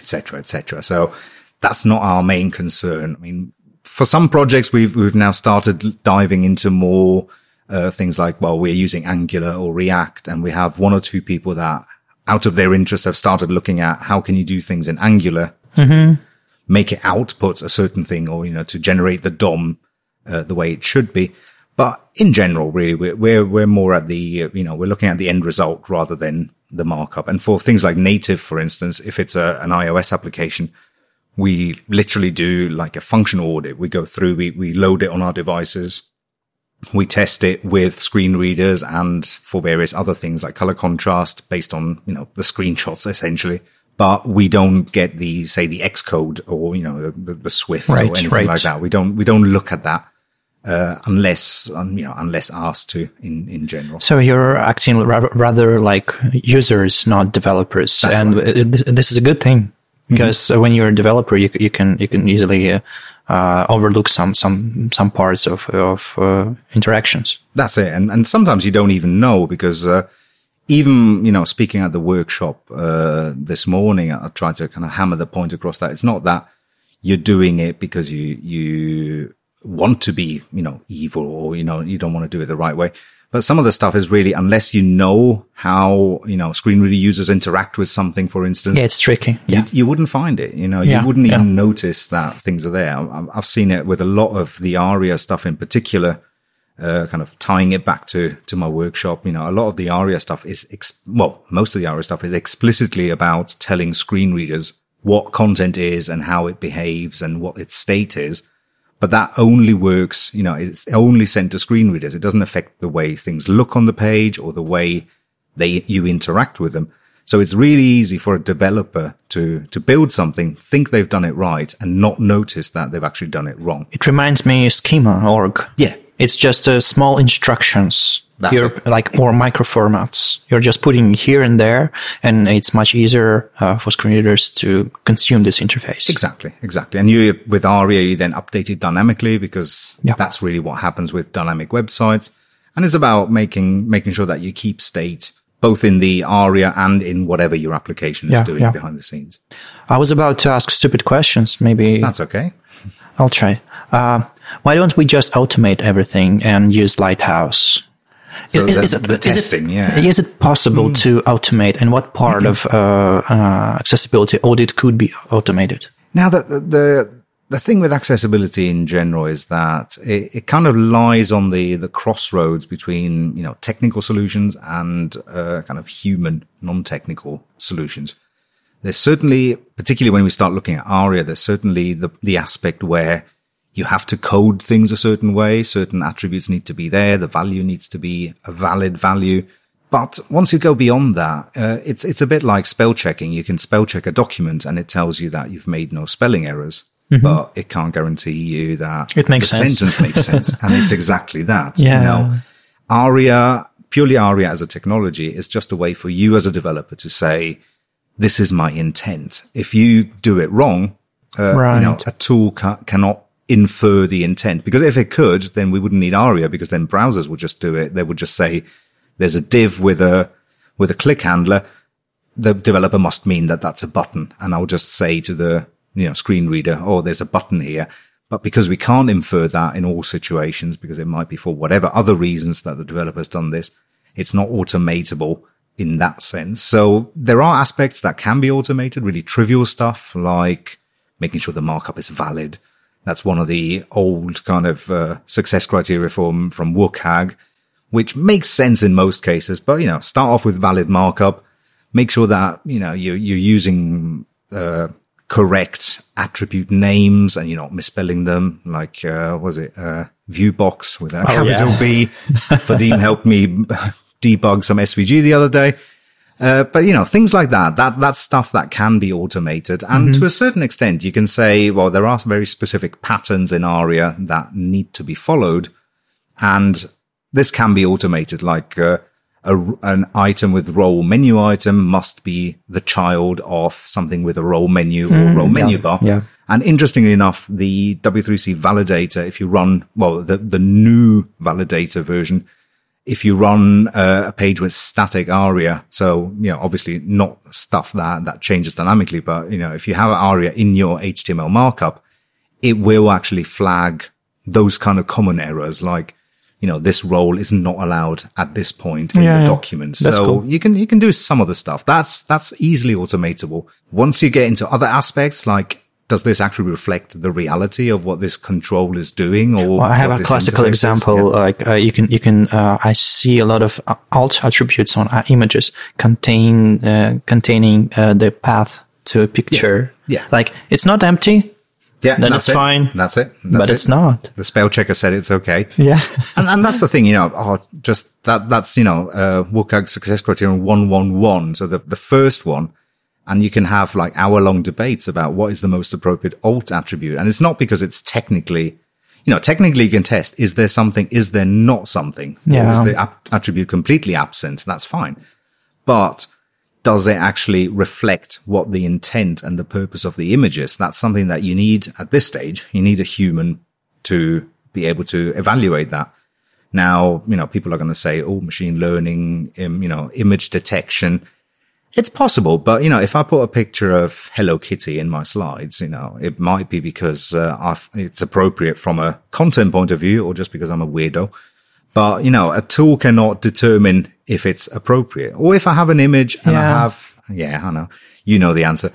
et cetera, et cetera. So that's not our main concern. I mean, for some projects, we've, we've now started diving into more, uh, things like, well, we're using Angular or React and we have one or two people that out of their interest have started looking at how can you do things in Angular, make it output a certain thing or, you know, to generate the DOM, uh, the way it should be. But in general, really, we're, we're, we're more at the, you know, we're looking at the end result rather than the markup. And for things like native, for instance, if it's a, an iOS application, we literally do like a functional audit. We go through, we, we load it on our devices. We test it with screen readers and for various other things like color contrast based on, you know, the screenshots essentially. But we don't get the, say, the Xcode or, you know, the, the Swift Right, or anything right. like that. We don't, we don't look at that. Uh, unless um, you know unless asked to in in general. So you're acting ra- rather like users, not developers, That's and right. it- this, this is a good thing because uh, when you're a developer, you, you can you can easily uh, uh, overlook some some some parts of of uh, interactions. That's it. And, and sometimes you don't even know because, uh, even, you know, speaking at the workshop, uh, this morning, I tried to kind of hammer the point across that it's not that you're doing it because you, you want to be, you know, evil or, you know, you don't want to do it the right way. But some of the stuff is really, unless you know how, you know, screen reader users interact with something, for instance, Yeah, it's tricky. Yeah. you, you wouldn't find it. You know, Yeah, you wouldn't yeah. even notice that things are there. I've seen it with a lot of the ARIA stuff in particular, uh, kind of tying it back to, to my workshop. You know, a lot of the ARIA stuff is, ex- well, most of the ARIA stuff is explicitly about telling screen readers what content is and how it behaves and what its state is. But that only works, you know, it's only sent to screen readers. It doesn't affect the way things look on the page or the way they, you interact with them. So it's really easy for a developer to, to build something, think they've done it right and not notice that they've actually done it wrong. It reminds me schema org. Yeah. It's just uh, small instructions. That's You're it. like more micro formats. You're just putting here and there, and it's much easier uh, for screen readers to consume this interface. Exactly, exactly. And you, with ARIA, you then update it dynamically because Yeah. that's really what happens with dynamic websites. And it's about making, making sure that you keep state both in the ARIA and in whatever your application is Yeah, doing yeah. behind the scenes. I was about to ask stupid questions. Maybe That's okay. I'll try. Uh, why don't we just automate everything and use Lighthouse? So Is- is it- the is it- testing, yeah. Is it possible to automate, and what part of uh, uh, accessibility audit could be automated? Now, the, the, the thing with accessibility in general is that it, it kind of lies on the, the crossroads between, you know, technical solutions and, uh, kind of human, non-technical solutions. There's certainly, particularly when we start looking at ARIA, there's certainly the, the aspect where you have to code things a certain way. Certain attributes need to be there. The value needs to be a valid value. But once you go beyond that, uh, it's it's a bit like spell checking. You can spell check a document and it tells you that you've made no spelling errors, but it can't guarantee you that Mm-hmm. It makes the sense. sentence makes sense. And it's exactly that. Yeah. You know, ARIA, purely ARIA as a technology is just a way for you as a developer to say, this is my intent. If you do it wrong, uh, you know, Right. a tool ca- cannot infer the intent because if it could, then we wouldn't need ARIA because then browsers would just do it. They would just say there's a div with a, with a click handler. The developer must mean that that's a button. And I'll just say to the, you know, screen reader, oh, there's a button here. But because we can't infer that in all situations, because it might be for whatever other reasons that the developer's done this, it's not automatable in that sense. So there are aspects that can be automated, really trivial stuff like making sure the markup is valid. That's one of the old kind of uh, success criteria from, from WCAG, which makes sense in most cases. But, you know, start off with valid markup. Make sure that, you know, you're, you're using, uh, correct attribute names and you're not misspelling them. Like, uh, was it, uh, viewbox with a capital yeah. B. Vadim helped me debug some SVG the other day. Uh, but you know, things like that, that, that's stuff that can be automated. And to a certain extent, you can say, well, there are very specific patterns in ARIA that need to be followed. And this can be automated, like, uh, a, an item with role menu item must be the child of something with a role menu or role menu bar. yeah. And interestingly enough, the W3C validator, if you run, well, the, the new validator version, if you run uh, a page with static ARIA, so, you know, obviously not stuff that, that changes dynamically, but, you know, if you have ARIA in your HTML markup, it will actually flag those kind of common errors like, you know, this role is not allowed at this point in Yeah, the yeah. document. That's so cool. you can, you can do some of the stuff. That's, that's easily automatable. Once you get into other aspects, like, does this actually reflect the reality of what this control is doing? Or Well, I have a classical example. Yeah. Like uh, you can, you can. Uh, I see a lot of uh, alt attributes on uh, images contain uh, containing uh, the path to a picture. Yeah. Like it's not empty, Yeah, then that's it's it. fine. That's it. That's but it. it's not. The spell checker said it's okay. Yeah. and, and that's the thing, you know, oh, just that, that's, you know, uh, WCAG success criterion 111. So the, the first one, and you can have like hour long debates about what is the most appropriate alt attribute. And it's not because it's technically, you know, technically you can test, is there something, is there not something? Yeah. Or is the ap- attribute completely absent? That's fine. But does it actually reflect what the intent and the purpose of the image is? That's something that you need at this stage. You need a human to be able to evaluate that. Now, you know, people are going to say, oh, machine learning, um, you know, image detection. It's possible, but you know, if I put a picture of Hello Kitty in my slides, you know, it might be because uh, it's appropriate from a content point of view, or just because I'm a weirdo. But you know, a tool cannot determine if it's appropriate, or if I have an image and I have, yeah, I know, you know the answer.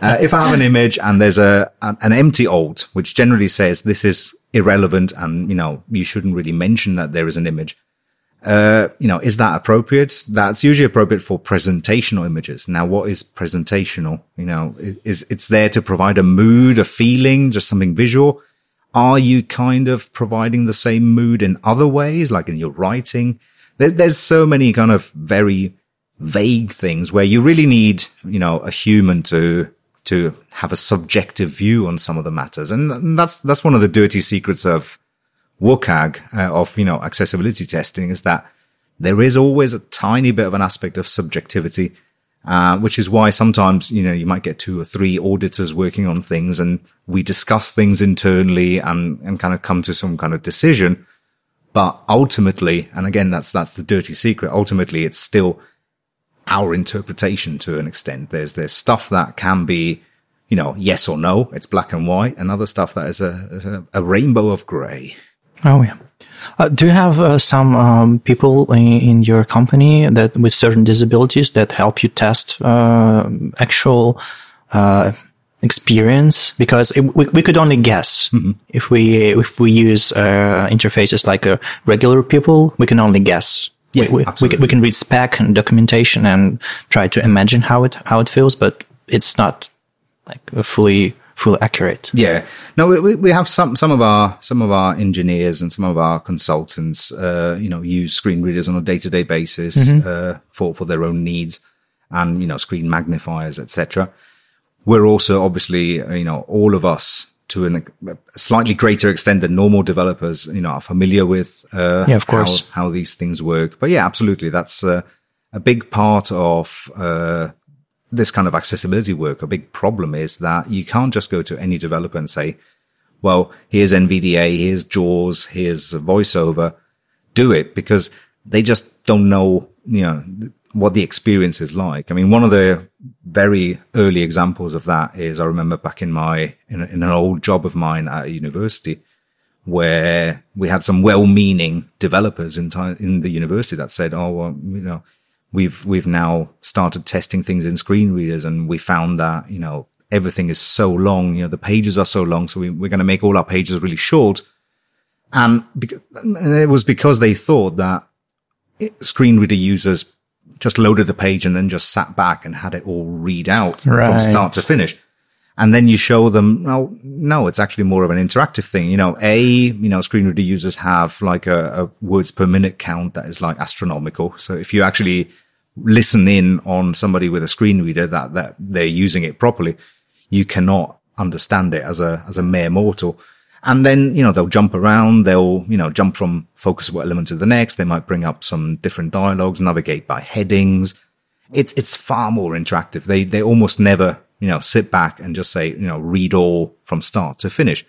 uh, if I have an image and there's a an empty alt, which generally says this is irrelevant, and you know, you shouldn't really mention that there is an image uh, you know, is that appropriate? That's usually appropriate for presentational images. Now, what is presentational? You know, is it's there to provide a mood, a feeling, just something visual. Are you kind of providing the same mood in other ways, like in your writing? There, there's so many kind of very vague things where you really need, you know, a human to to have a subjective view on some of the matters, and that's that's one of the dirty secrets of WCAG uh, of, you know, accessibility testing is that there is always a tiny bit of an aspect of subjectivity, uh, which is why sometimes, you know, you might get two or three auditors working on things and we discuss things internally and, and kind of come to some kind of decision. But ultimately, and again, that's, that's the dirty secret. Ultimately, it's still our interpretation to an extent. There's, there's stuff that can be, you know, yes or no. It's black and white and other stuff that is a, a, a rainbow of gray. Oh yeah. Uh, do you have uh, some um, people in, in your company that with certain disabilities that help you test uh, actual uh, experience? Because it, we, we could only guess if we if we use uh, interfaces like uh, regular people. We can only guess. Yeah, we, we, we, can, we can read spec and documentation and try to imagine how it how it feels, but it's not like a fully fully accurate. Yeah. No, we, we have some, some of our, some of our engineers and some of our consultants, uh, you know, use screen readers on a day to day basis, uh, for, for their own needs and, you know, screen magnifiers, etc. We're also obviously, uh, you know, all of us to an, a slightly greater extent than normal developers, you know, are familiar with, uh, Yeah, of course. how, how these things work. But yeah, absolutely. That's, uh, a big part of, uh, this kind of accessibility work, a big problem is that you can't just go to any developer and say, well, here's NVDA, here's JAWS, here's VoiceOver. Do it because they just don't know, you know, what the experience is like. I mean, one of the very early examples of that is I remember back in my, in, in an old job of mine at a university where we had some well-meaning developers in time, in the university that said, oh, well, you know, we've, we've now started testing things in screen readers and we found that, you know, everything is so long, you know, the pages are so long. So we, we're going to make all our pages really short. And, because, it was because they thought that it, screen reader users just loaded the page and then just sat back and had it all read out Right. from start to finish. And then you show them, no, no, it's actually more of an interactive thing. You know, A, you know, screen reader users have like a, a words per minute count that is like astronomical. So if you actually listen in on somebody with a screen reader that, that they're using it properly, you cannot understand it as a, as a mere mortal. And then, you know, they'll jump around. They'll, you know, jump from focusable element to the next. They might bring up some different dialogues, navigate by headings. It's, it's far more interactive. They, they almost never, you know, sit back and just say, you know, read all from start to finish.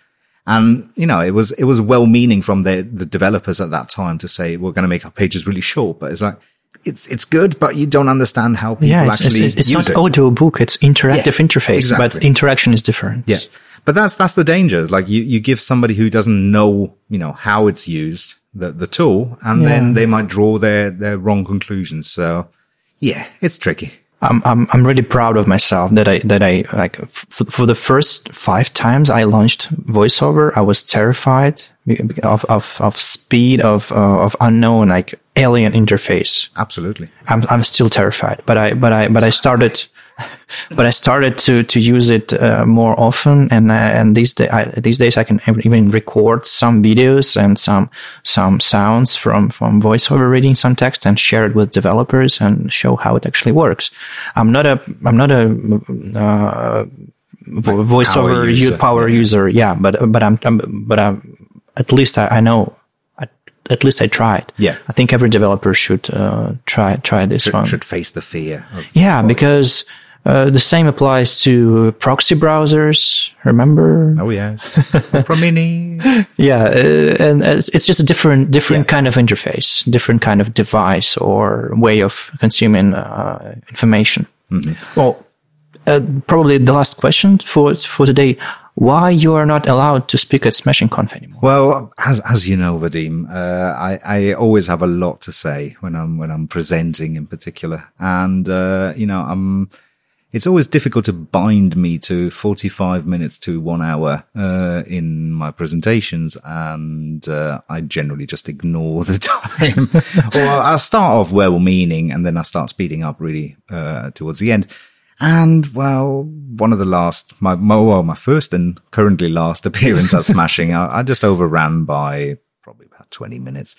And, you know, it was, it was well meaning from the, the developers at that time to say, we're going to make our pages really short, but it's like, it's, it's good, but you don't understand how people Yeah, it's, it's, actually it's, it's use not it. audio book; it's interactive Yeah, interface, but interaction is different. Yeah. But that's, that's the danger. Like you, you give somebody who doesn't know, you know, how it's used, the, the tool, and then they might draw their, their wrong conclusions. So yeah, it's tricky. I'm I'm I'm really proud of myself that I that I like f- for the first five times I launched voiceover. I was terrified of of of speed of uh, of unknown like alien interface. Absolutely. I'm I'm still terrified, but I but I but I started. But I started to, to use it uh, more often, and uh, and these day, I, these days I can even record some videos and some some sounds from from voiceover reading some text and share it with developers and show how it actually works. I'm not a I'm not a uh, vo- voiceover power user, power user, yeah, but but I'm, I'm but I'm at least I, I know. At, least I tried. Yeah. I think every developer should uh, try try this should, one. should face the fear. Yeah, because uh, the same applies to proxy browsers. Remember? oh yes, Opera Mini. Yeah, uh, and it's, it's just a different different kind of interface, different kind of device or way of consuming uh, information. Well, uh, probably the last question for for today: Why you are not allowed to speak at Smashing Conf anymore? Well, as as you know, Vadim, uh, I I always have a lot to say when I'm when I'm presenting in particular, and uh, you know I'm. It's always difficult to bind me to 45 minutes to one hour uh, in my presentations, and uh, I generally just ignore the time. or I'll start off well-meaning, and then I start speeding up really uh, towards the end. And well, one of the last, my, my well, my first and currently last appearance at Smashing, I, I just overran by probably about 20 minutes.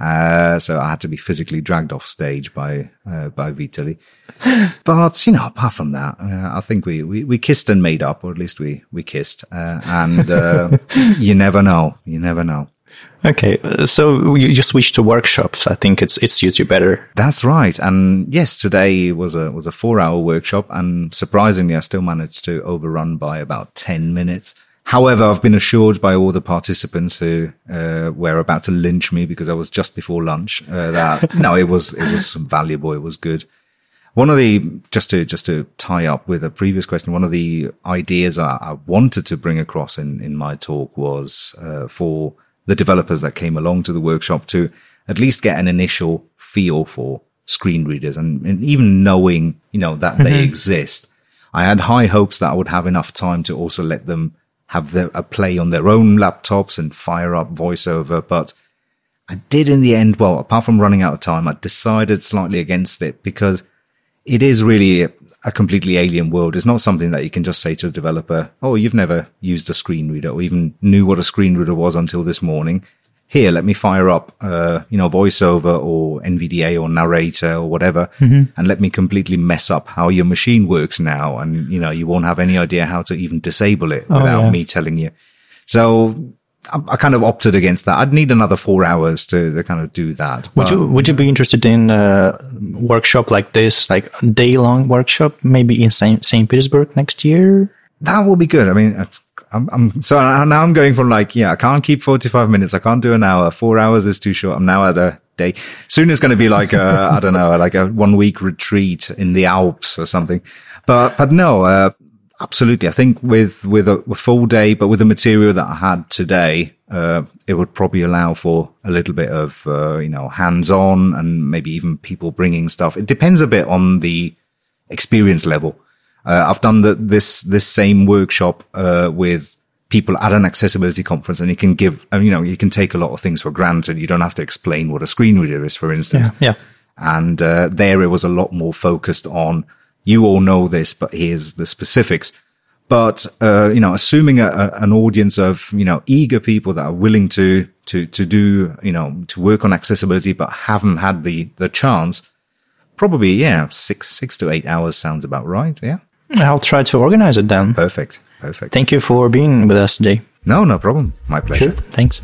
Uh, so I had to be physically dragged off stage by, uh, by Vitaly. But, you know, apart from that, uh, I think we, we, we kissed and made up, or at least we, we kissed. Uh, and, uh, you never know. You never know. Okay, uh, so you you switched to workshops. I think it's it suits you better. That's right. And yes, today was a was a four hour workshop, and surprisingly, I still managed to overrun by about ten minutes. However, I've been assured by all the participants who uh, were about to lynch me because I was just before lunch uh, that no, it was it was valuable. It was good. One of the just to just to tie up with a previous question, one of the ideas I, I wanted to bring across in in my talk was uh, for the developers that came along to the workshop to at least get an initial feel for screen readers and, and even knowing you know that they exist. I had high hopes that I would have enough time to also let them have the, a play on their own laptops and fire up voiceover, but I did in the end, well, apart from running out of time, I decided slightly against it because it is really a, a completely alien world. It's not something that you can just say to a developer, Oh, you've never used a screen reader or even knew what a screen reader was until this morning. Here, let me fire up, uh, you know, voiceover or NVDA or narrator or whatever, and let me completely mess up how your machine works now. And, you know, you won't have any idea how to even disable it without yeah. me telling you. So I, I kind of opted against that. I'd need another four hours to, to kind of do that. Would But- you would you be interested in a workshop like this, like a day long workshop, maybe in Saint Saint Petersburg next year? That will be good. I mean, I'm, I'm so now I'm going from like, yeah, I can't keep 45 minutes. I can't do an hour. Four hours is too short. I'm now at a day. Soon it's going to be like I don't know, like a one week retreat in the Alps or something. But, but no, uh, absolutely. I think with, with a, a full day, but with the material that I had today, uh, it would probably allow for a little bit of, uh, you know, hands on and maybe even people bringing stuff. It depends a bit on the experience level. Uh, I've done the, this, this same workshop, uh, with people at an accessibility conference and you can give, you know, you can take a lot of things for granted. You don't have to explain what a screen reader is, for instance. Yeah. And, uh, there it was a lot more focused on, you all know this, but here's the specifics. But, uh, you know, assuming a, a, an audience of, you know, eager people that are willing to, to, to do, you know, to work on accessibility, but haven't had the, the chance, probably, yeah, six, six to eight hours sounds about right. Yeah. I'll try to organize it then. Perfect. Perfect. Thank you for being with us today. no, no problem. My pleasure. Thanks.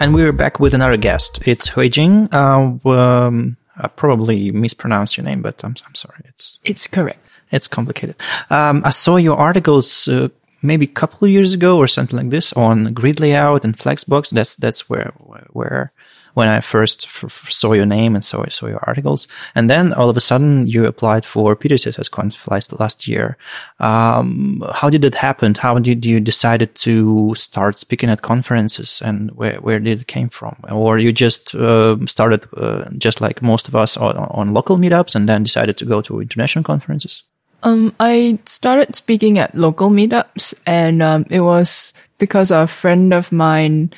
And we're back with another guest. It's Hui Jing. Uh, um, I probably mispronounced your name, but I'm, I'm sorry. It's It's correct. it's complicated. Um, I saw your articles uh, maybe a couple of years ago or something like this on grid layout and Flexbox. That's that's where where when I first f- saw your name and saw saw your articles, and then all of a sudden you applied for PiterCSS Conf last last year. Um, how did it happen? How did you decided to start speaking at conferences, and where where did it came from? Or you just uh, started uh, just like most of us on, on local meetups, and then decided to go to international conferences? Um, I started speaking at local meetups, and um, it was because a friend of mine,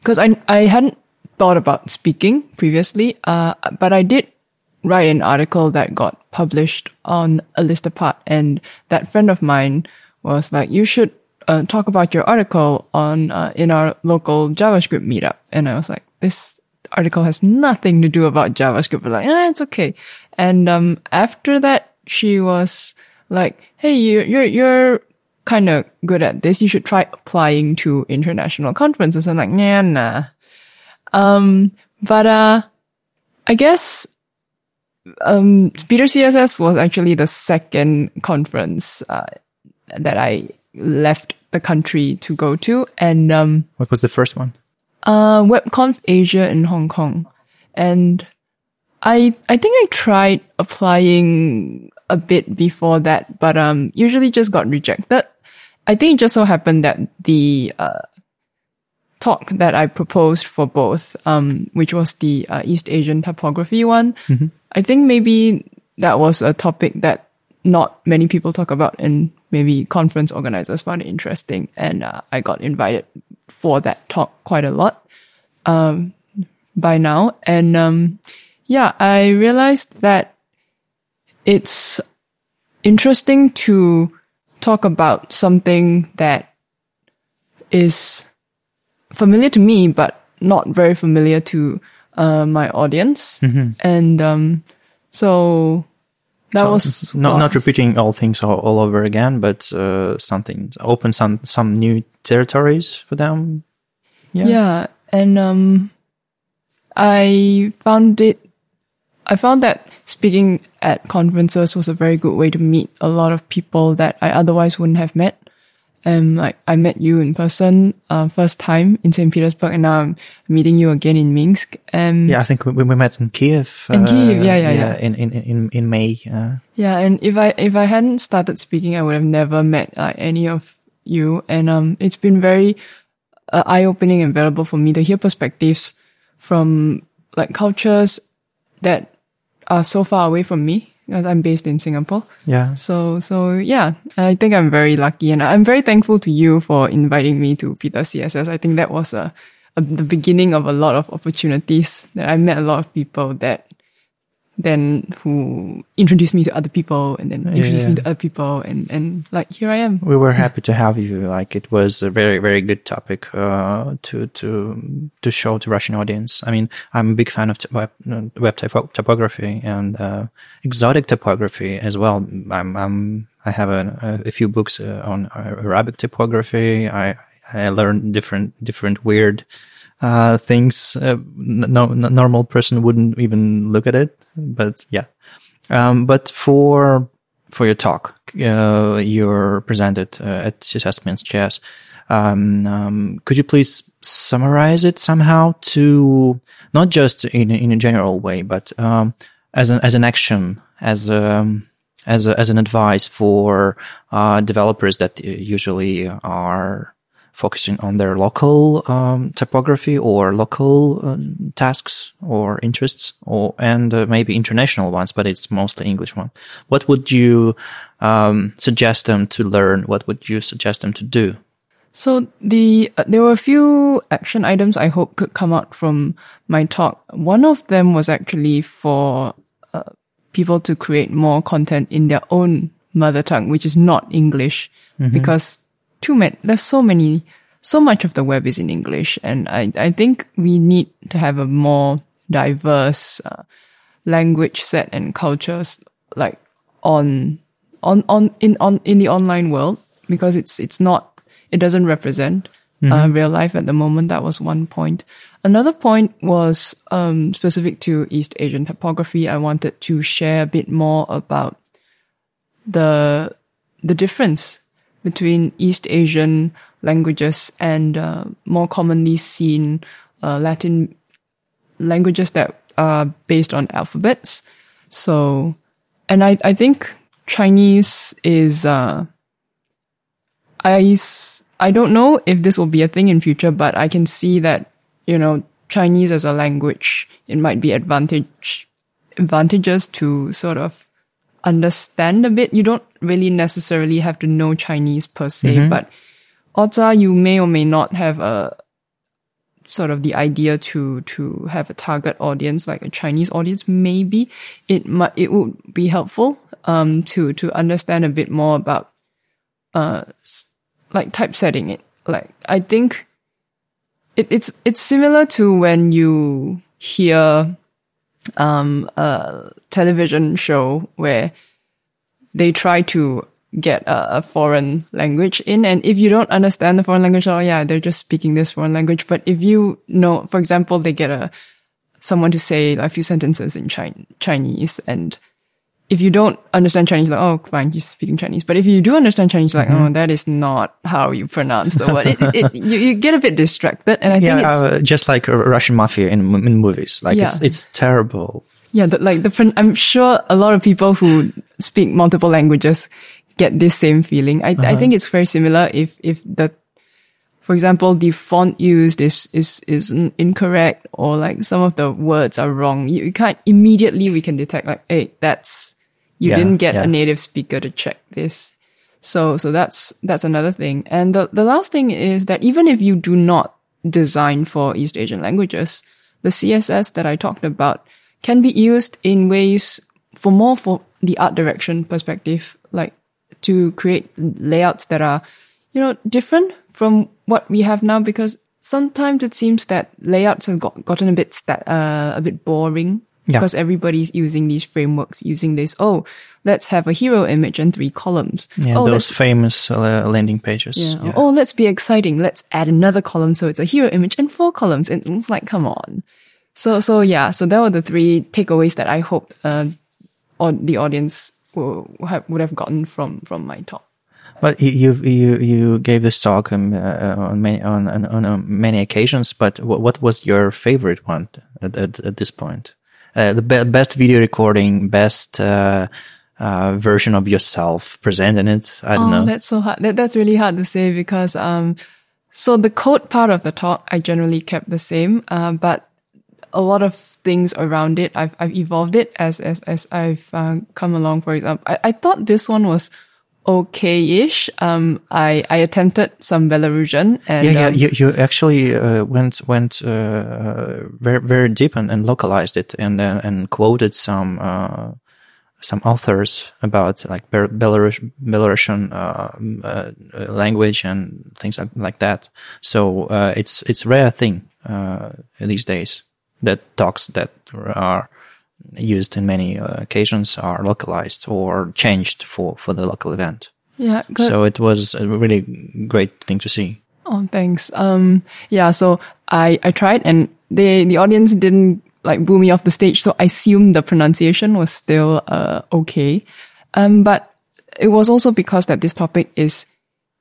because I I hadn't thought about speaking previously, uh, but I did write an article that got published on a list apart, and that friend of mine was like, "You should uh, talk about your article on uh, in our local JavaScript meetup," and I was like, "This article has nothing to do about JavaScript," but like, ah, it's okay. And um, after that, she was like, "Hey, you, you're you're kind of good at this. You should try applying to international conferences. I'm like, nah, nah. Um, but, uh, I guess, um, Piter CSS was actually the second conference, uh, that I left the country to go to. And, um, What was the first one? uh, WebConf Asia in Hong Kong. And I, I think I tried applying a bit before that, but, um, usually just got rejected. I think it just so happened that the, uh, talk that I proposed for both, um, which was the uh, East Asian typography one, I think maybe that was a topic that not many people talk about and maybe conference organizers found it interesting. And uh, I got invited for that talk quite a lot um, by now. And um, yeah, I realized that it's interesting to talk about something that is familiar to me, but not very familiar to uh, my audience. And um, so that So, was not not repeating all things all, all over again, but uh, something open some some new territories for them. Yeah. Yeah. And um I found it I found that speaking at conferences was a very good way to meet a lot of people that I otherwise wouldn't have met. Um like I met you in person uh first time in St. Petersburg and now I'm meeting you again in Minsk. Um Yeah, I think we, we met in Kiev. In Kiev, yeah, yeah, yeah. In in in in May. Uh, Yeah, and if I if I hadn't started speaking, I would have never met uh, any of you, and um, it's been very uh, eye opening and valuable for me to hear perspectives from like cultures that are so far away from me. I'm based in Singapore, yeah. so so yeah, I think I'm very lucky, and I'm very thankful to you for inviting me to Piter CSS. I think that was a, a the beginning of a lot of opportunities that I met a lot of people that then who introduced me to other people and then introduced me to other people and and like here I am. We were happy to have you. Like it was a very, very good topic uh, to to to show to Russian audience. I mean, I'm a big fan of t- web, web typo- typography and uh, exotic typography as well. I'm, I'm I have a, a few books uh, on Arabic typography. I I learned different different weird uh, things. Uh, no, no normal person wouldn't even look at it. But yeah. Um, but for for your talk, uh, you're presented uh, at Minsk JS. Um, um, could you please summarize it somehow to not just in in a general way, but um, as an as an action, as a as a, as an advice for uh, developers that usually are focusing on their local um, typography or local um, tasks or interests, or and uh, maybe international ones, but it's mostly English one. What would you um, suggest them to learn? What would you suggest them to do? So the uh, there were a few action items I hope could come out from my talk. One of them was actually for uh, people to create more content in their own mother tongue, which is not English, because too many there's so many so much of the web is in English, and I I think we need to have a more diverse uh, language set and cultures like on on on in on in the online world because it's it's not it doesn't represent uh, real life at the moment. That was one point. Another point was um, specific to East Asian typography. I wanted to share a bit more about the the difference between East Asian languages and uh, more commonly seen uh, Latin languages that are based on alphabets. So, and I, I think Chinese is, uh, I, I don't know if this will be a thing in future, but I can see that, you know, Chinese as a language, it might be advantage, advantages to sort of understand a bit. You don't really necessarily have to know Chinese per se, but odds are you may or may not have a sort of the idea to to have a target audience like a Chinese audience. Maybe it might it would be helpful um to to understand a bit more about uh like typesetting it. Like I think it, it's it's similar to when you hear um a television show where they try to get a, a, foreign language in. And if you don't understand the foreign language, oh yeah, they're just speaking this foreign language. But if you know, for example, they get a, someone to say a few sentences in Chinese and if you don't understand Chinese, like, oh, fine, you're speaking Chinese. But if you do understand Chinese, like, mm-hmm. oh, that is not how you pronounce the word. It, it, you, you, get a bit distracted. And I yeah, think it's uh, just like Russian mafia in, in movies. Like, yeah. it's, it's terrible. Yeah, the, like the, I'm sure a lot of people who speak multiple languages get this same feeling. I, uh-huh. I think it's very similar if, if the, for example, the font used is, is, is incorrect or like some of the words are wrong. You, you can't immediately we can detect like, hey, that's, you yeah, didn't get yeah. a native speaker to check this. So, so that's, that's another thing. And the, the last thing is that even if you do not design for East Asian languages, the CSS that I talked about can be used in ways for more for the art direction perspective, like to create layouts that are, you know, different from what we have now because sometimes it seems that layouts have got, gotten a bit sta- uh, a bit boring yeah. because everybody's using these frameworks using this oh let's have a hero image and three columns yeah oh, those famous uh, landing pages yeah. yeah. oh let's be exciting let's add another column so it's a hero image and four columns and it's like come on so so yeah so that were the three takeaways that i hope uh, or the audience would have gotten from from my talk. But you you you gave this talk um, uh, on many on on, on uh, many occasions. But what, what was your favorite one at at, at this point? Uh, the be best video recording, best uh, uh, version of yourself presenting it. I don't oh, know. That's so hard. That, that's really hard to say because um, so the code part of the talk I generally kept the same, uh, but a lot of things around it. I've, I've evolved it as, as, as I've uh, come along. For example, I, I thought this one was okay-ish. Um, I, I attempted some Belarusian and, yeah, yeah, um, you, you actually, uh, went, went, uh, very, very deep and, and localized it and, uh, and quoted some, uh, some authors about like Belarus, Belarusian uh, uh, language and things like, like that. So uh, it's it's rare thing uh, these days that talks that are used in many uh, occasions are localized or changed for, for the local event. Yeah. Good. So it was a really great thing to see. Oh, thanks. Um, yeah. So I, I tried and they, the audience didn't like boo me off the stage. So I assumed the pronunciation was still, uh, okay. Um, but it was also because that this topic is,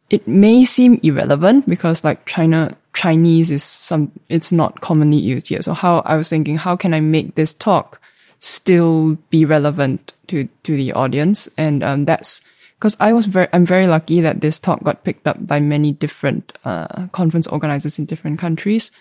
it may seem irrelevant because like China, Chinese is some, it's not commonly used here. So how I was thinking, how can I make this talk still be relevant to, to the audience? And, um, that's, because I was very, I'm very lucky that this talk got picked up by many different, uh, conference organizers in different countries.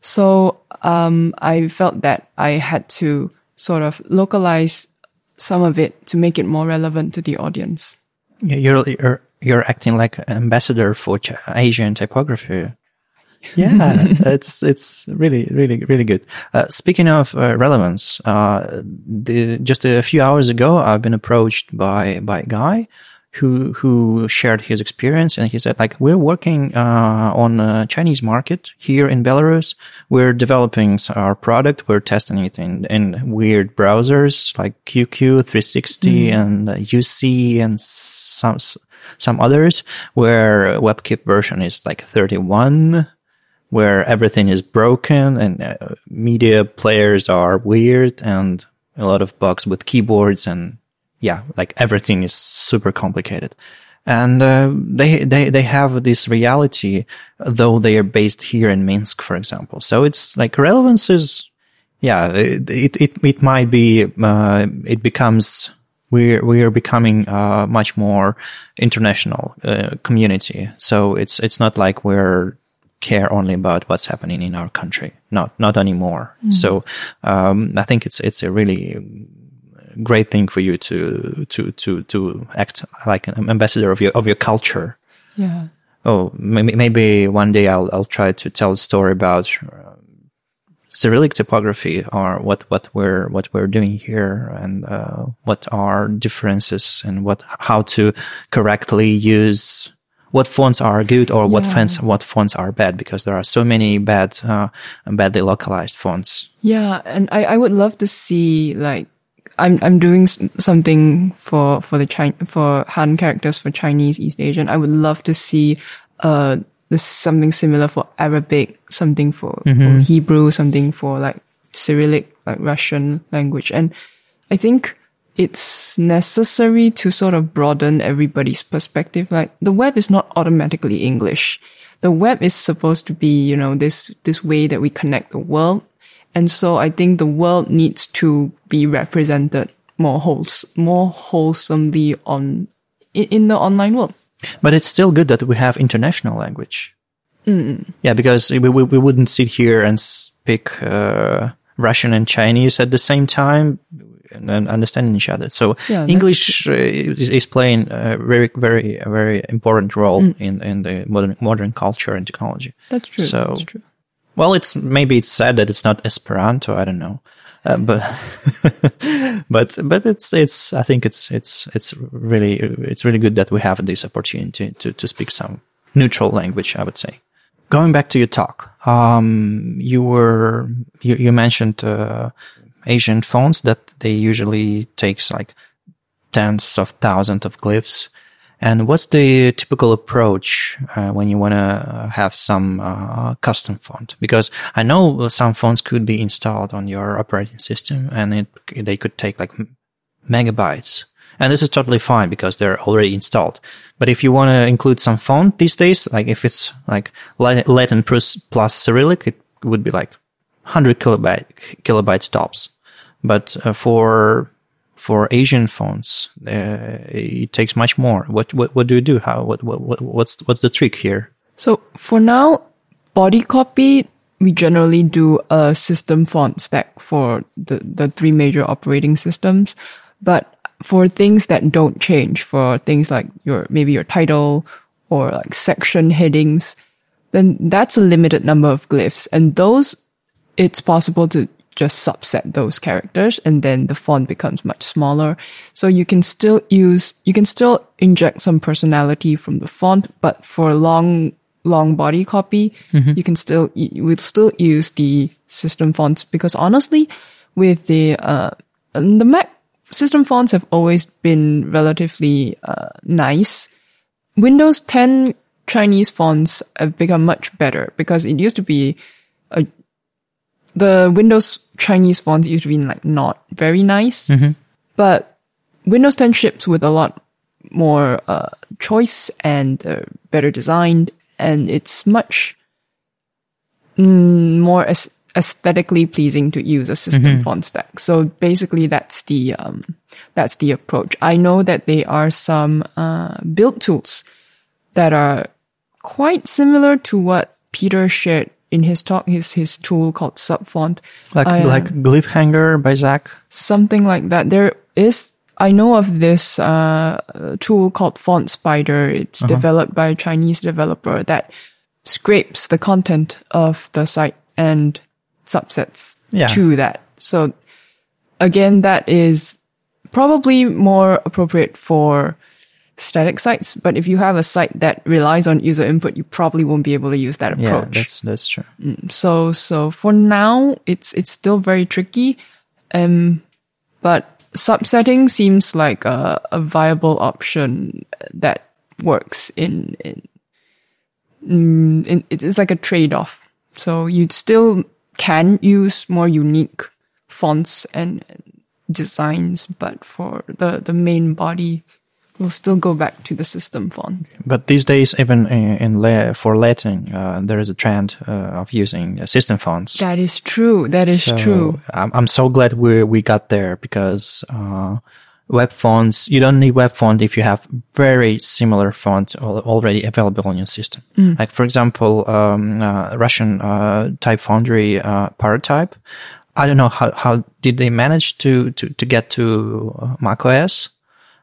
So, um, I felt that I had to sort of localize some of it to make it more relevant to the audience. Yeah, you're, you're, you're acting like an ambassador for Asian typography yeah, it's it's really really really good. Uh, speaking of uh, relevance, uh, the, just a few hours ago, I've been approached by by a guy who who shared his experience, and he said like we're working uh, on a Chinese market here in Belarus. We're developing our product. We're testing it in, in weird browsers like QQ 360 mm. and UC and some some others where WebKit version is like 31 where everything is broken and uh, media players are weird and a lot of bugs with keyboards and yeah, like everything is super complicated. And uh, they they they have this reality, though they are based here in Minsk, for example. So it's like relevance is, yeah, it it it, might be uh, it becomes we're we are becoming a much more international uh, community. So it's it's not like we're care only about what's happening in our country. Not, not anymore. Mm. So, um, I think it's, it's a really great thing for you to, to, to, to act like an ambassador of your, of your culture. Yeah. Oh, maybe, maybe one day I'll, I'll try to tell a story about uh, Cyrillic typography or what, what we're, what we're doing here and, uh, what are differences and what, how to correctly use what fonts are good or what fonts what fonts are bad because there are so many bad uh, badly localized fonts. Yeah, and I I would love to see like I'm I'm doing s- something for for the Chin for Han characters for Chinese East Asian. I would love to see uh this something similar for Arabic, something for, for Hebrew, something for like Cyrillic, like Russian language, and I think it's necessary to sort of broaden everybody's perspective. Like the web is not automatically English. The web is supposed to be, you know, this, this way that we connect the world. And so I think the world needs to be represented more wholes, more wholesomely on, in, in the online world. But it's still good that we have international language. Yeah, because we, we, we wouldn't sit here and speak uh, Russian and Chinese at the same time and, and understanding each other. So Yeah, English uh, is, is playing a very, very, very important role in, in the modern, modern culture and technology. That's true. So- That's true. Well, it's maybe it's sad that it's not Esperanto. I don't know, uh, but but but it's it's. I think it's it's it's really it's really good that we have this opportunity to to speak some neutral language. I would say. Going back to your talk, um, you were you, you mentioned uh, Asian fonts that they usually takes like tens of thousands of glyphs. And what's the typical approach uh, when you want to have some uh, custom font? Because I know some fonts could be installed on your operating system, and it, they could take like megabytes. And this is totally fine because they're already installed. But if you want to include some font these days, like if it's like Latin plus, plus Cyrillic, it would be like 100 kilobyte kilobytes tops. But uh, for for Asian fonts, uh, it takes much more. What what what do you do? How what what what's what's the trick here? So for now, body copy, we generally do a system font stack for the, the three major operating systems. But for things that don't change, for things like your, maybe your title or like section headings, then that's a limited number of glyphs. And those, it's possible to just subset those characters and then the font becomes much smaller. So you can still use, you can still inject some personality from the font, but for a long, long body copy, you can still, you will still use the system fonts because honestly, with the, uh, the Mac system fonts have always been relatively, uh, nice. Windows 10 Chinese fonts have become much better because it used to be the Windows Chinese fonts used to be like not very nice, but Windows 10 ships with a lot more uh, choice and uh, better designed, and it's much mm, more as- aesthetically pleasing to use a system font stack. So basically, that's the um, that's the approach. I know that there are some uh, build tools that are quite similar to what Peter shared in his talk. His his tool called Subfont, Like I, uh, like glyphhanger by Zach. something like that. There is. I know of this uh, tool called Font Spider. It's developed by a Chinese developer that scrapes the content of the site and subsets Yeah. to that. So again, that is probably more appropriate for static sites. But if you have a site that relies on user input, you probably won't be able to use that approach. Yeah, that's that's true. So so for now, it's it's still very tricky, um, but subsetting seems like a, a viable option that works in in, mm, in it's like a trade off. So you still can use more unique fonts and, and designs, but for the the main body, we'll still go back to the system font. But these days, even in, in la- for Latin, uh, there is a trend uh, of using uh, system fonts. That is true. That is So true. I'm, I'm so glad we we got there because uh, web fonts you don't need web font if you have very similar font already available on your system. Like for example, um, uh, Russian uh, Type Foundry uh, Paratype. I don't know how how did they manage to to to get to uh, macOS.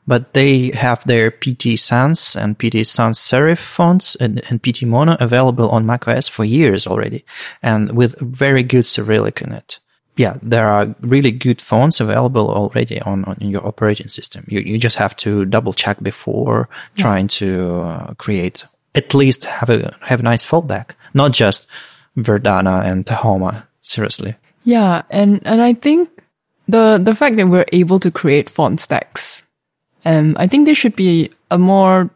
But they have their PT Sans and PT Sans Serif fonts and, and PT Mono available on macOS for years already, and with very good Cyrillic in it yeah, there are really good fonts available already on, on your operating system. You, you just have to double check before trying to uh, create, at least have a, have a nice fallback, not just Verdana and Tahoma. Seriously. Yeah, and and I think the the fact that we're able to create font stacks, um, I think there should be a more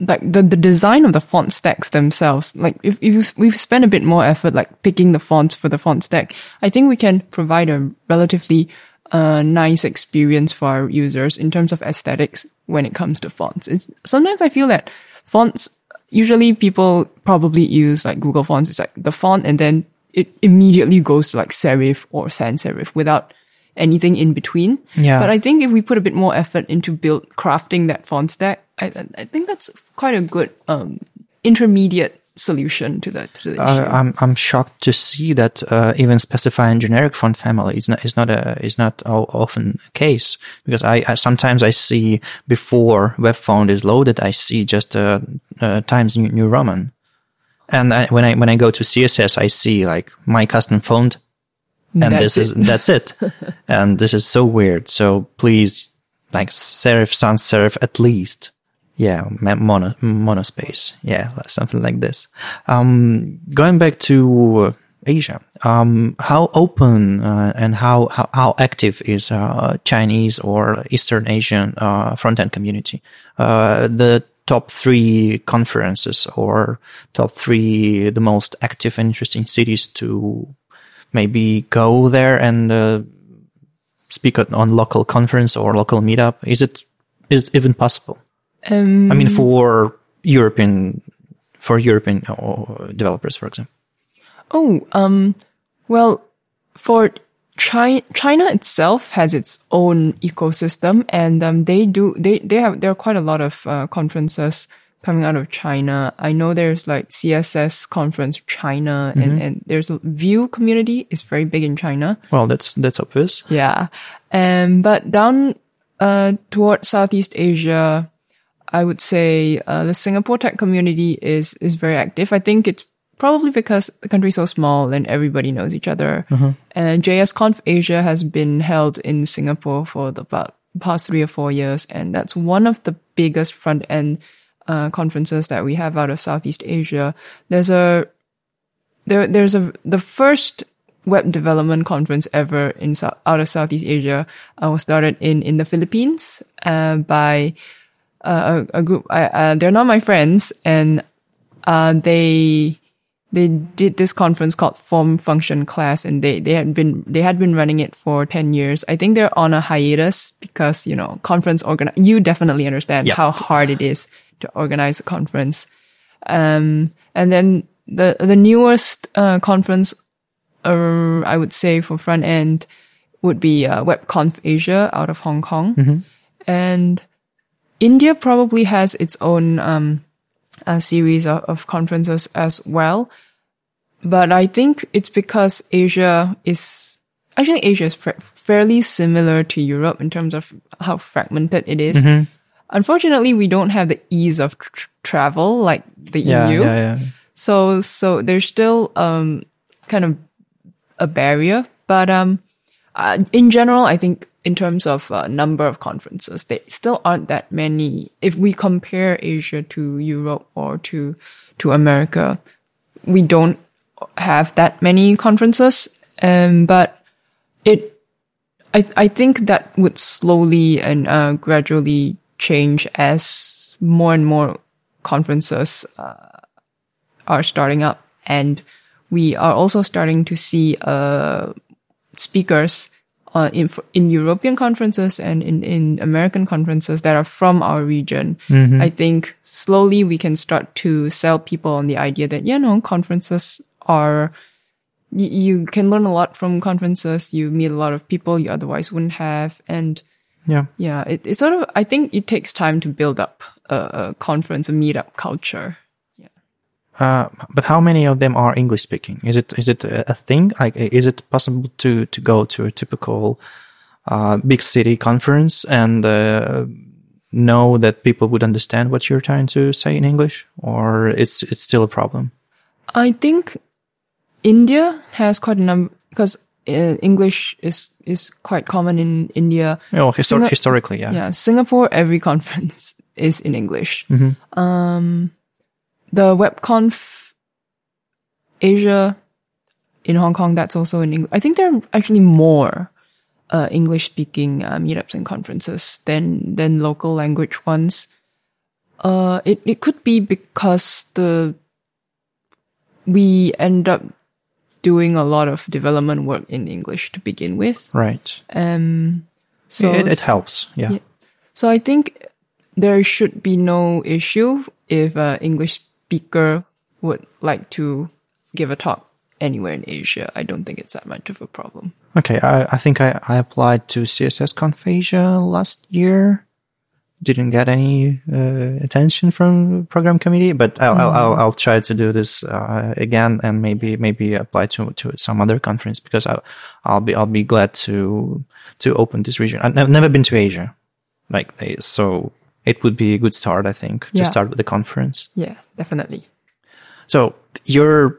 like the, the design of the font stacks themselves. Like if, if we've spent a bit more effort, like picking the fonts for the font stack, I think we can provide a relatively uh, nice experience for our users in terms of aesthetics when it comes to fonts. It's, sometimes I feel that fonts, usually people probably use like Google Fonts. It's like the font and then it immediately goes to like serif or sans serif without anything in between. Yeah. But I think if we put a bit more effort into build crafting that font stack, I, I think that's quite a good um, intermediate solution to that. To the Uh. I'm I'm shocked to see that uh, even specifying generic font family is not is not a is not often a case because I, I sometimes I see before web font is loaded I see just uh, Times New, New Roman, and I, when I when I go to CSS I see like my custom font, and That's this is that's it, and this is so weird. So please, like serif sans serif at least. Yeah, mono, monospace. Yeah, something like this. Um, going back to uh, Asia, um, how open uh, and how, how, how active is uh, Chinese or Eastern Asian uh, front-end community? Uh, the top three conferences or top three the most active and interesting cities to maybe go there and uh, speak on, on local conference or local meetup? Is it is it even possible? Um, I mean, for European, for European uh, developers, for example. Oh, um, well, for China, China itself has its own ecosystem, and um, they do they they have there are quite a lot of uh, conferences coming out of China. I know there's like CSS conference China, and and there's a Vue community is very big in China. Well, that's that's obvious. Yeah. Um, but down uh, toward Southeast Asia, I would say uh, the Singapore tech community is is very active. I think it's probably because the country's so small and everybody knows each other. And JS Conf Asia has been held in Singapore for the about past three or four years, and that's one of the biggest front end uh, conferences that we have out of Southeast Asia. There's a there there's a the first web development conference ever in out of Southeast Asia uh, was started in in the Philippines uh, by uh, a, a group. I, uh, they're not my friends, and uh, they they did this conference called Form Function Class, and they they had been they had been running it for ten years. I think they're on a hiatus because you know conference organ. You definitely understand Yeah. how hard it is to organize a conference. Um, and then the the newest uh, conference, uh, I would say for front end, would be uh, WebConf Asia out of Hong Kong, and India probably has its own um, uh, series of, of conferences as well. But I think it's because Asia is actually Asia is fa- fairly similar to Europe in terms of how fragmented it is. Unfortunately, we don't have the ease of tr- travel like the Yeah, EU. yeah, yeah. So so there's still um kind of a barrier, but um uh, in general, I think in terms of uh, number of conferences, there still aren't that many. If we compare Asia to Europe or to to America, we don't have that many conferences. Um, but it, I I think that would slowly and uh, gradually change as more and more conferences uh, are starting up, and we are also starting to see uh, speakers uh, in in European conferences and in in American conferences that are from our region. I think slowly we can start to sell people on the idea that you know conferences are you, you can learn a lot from conferences. You meet a lot of people you otherwise wouldn't have, and Yeah. yeah, it, it's sort of. I think it takes time to build up a, a conference, a meetup culture. Uh, but how many of them are English speaking? Is it is it a a thing? Like, is it possible to to go to a typical uh, big city conference and uh, know that people would understand what you're trying to say in English, or it's it's still a problem? I think India has quite a number because uh, English is is quite common in India. Oh, histor- Singa- historically, yeah. Yeah, Singapore, every conference is in English. Um, the WebConf Asia in Hong Kong, that's also in English. I think there are actually more. uh, English speaking uh, meetups and conferences than than local language ones. Uh, it it could be because the we end up doing a lot of development work in English to begin with. Right. Um, so it, it helps. Yeah. Yeah. so I think there should be no issue if an English speaker would like to give a talk anywhere in Asia. I don't think it's that much of a problem. Okay. I, I think I, I applied to CSS Conf Asia last year. Didn't get any uh, attention from program committee, but I'll, I'll, I'll, I'll try to do this uh, again and maybe maybe apply to to some other conference because I'll I'll be I'll be glad to to open this region. I've never been to Asia, like so it would be a good start I think to start with the conference. Yeah, definitely. So you're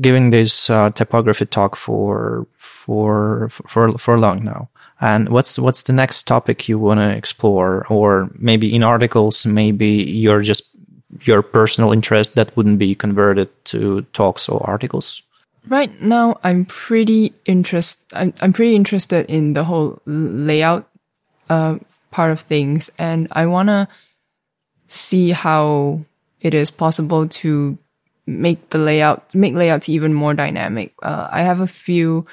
giving this uh, typography talk for for for for long now. And what's what's the next topic you want to explore, or maybe in articles, maybe you're just your personal interest that wouldn't be converted to talks or articles. Right now, I'm pretty interest. I'm, I'm pretty interested in the whole layout uh, part of things, and I want to see how it is possible to make the layout, make layouts even more dynamic. Uh, I have a few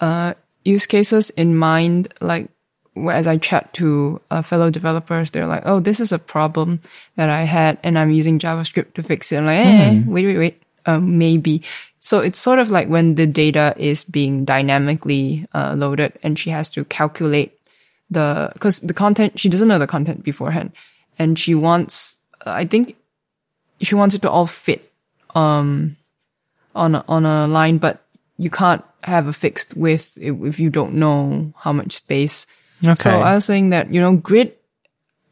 uh, use cases in mind, like as I chat to uh, fellow developers, they're like, "Oh, this is a problem that I had, and I'm using JavaScript to fix it." I'm like, "Eh, wait, wait, wait, um, maybe." So it's sort of like when the data is being dynamically uh, loaded, and she has to calculate the because the content she doesn't know the content beforehand, and she wants, I think, she wants it to all fit um on a, on a line, but you can't have a fixed width if, if you don't know how much space. Okay. So I was saying that, you know, grid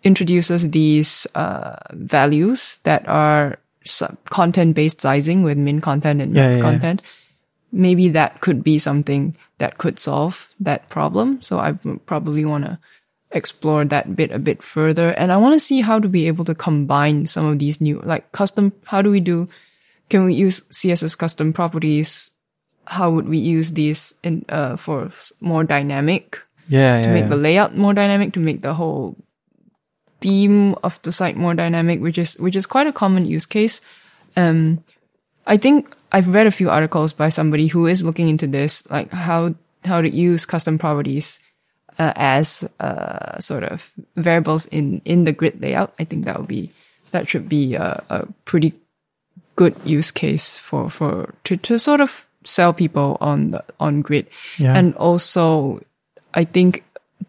introduces these uh, values that are content based sizing with min content and Yeah, max yeah, yeah. content. Maybe that could be something that could solve that problem. So I probably want to explore that bit a bit further. And I want to see how to be able to combine some of these new, like custom, how do we do, can we use CSS custom properties? How would we use these in, uh, for more dynamic yeah, yeah, to make yeah. the layout more dynamic, to make the whole theme of the site more dynamic, which is which is quite a common use case. Um, I think I've read a few articles by somebody who is looking into this, like how how to use custom properties uh, as uh, sort of variables in in the grid layout. I think that would be that should be a, a pretty good use case for for to to sort of sell people on on grid, Yeah. and also I think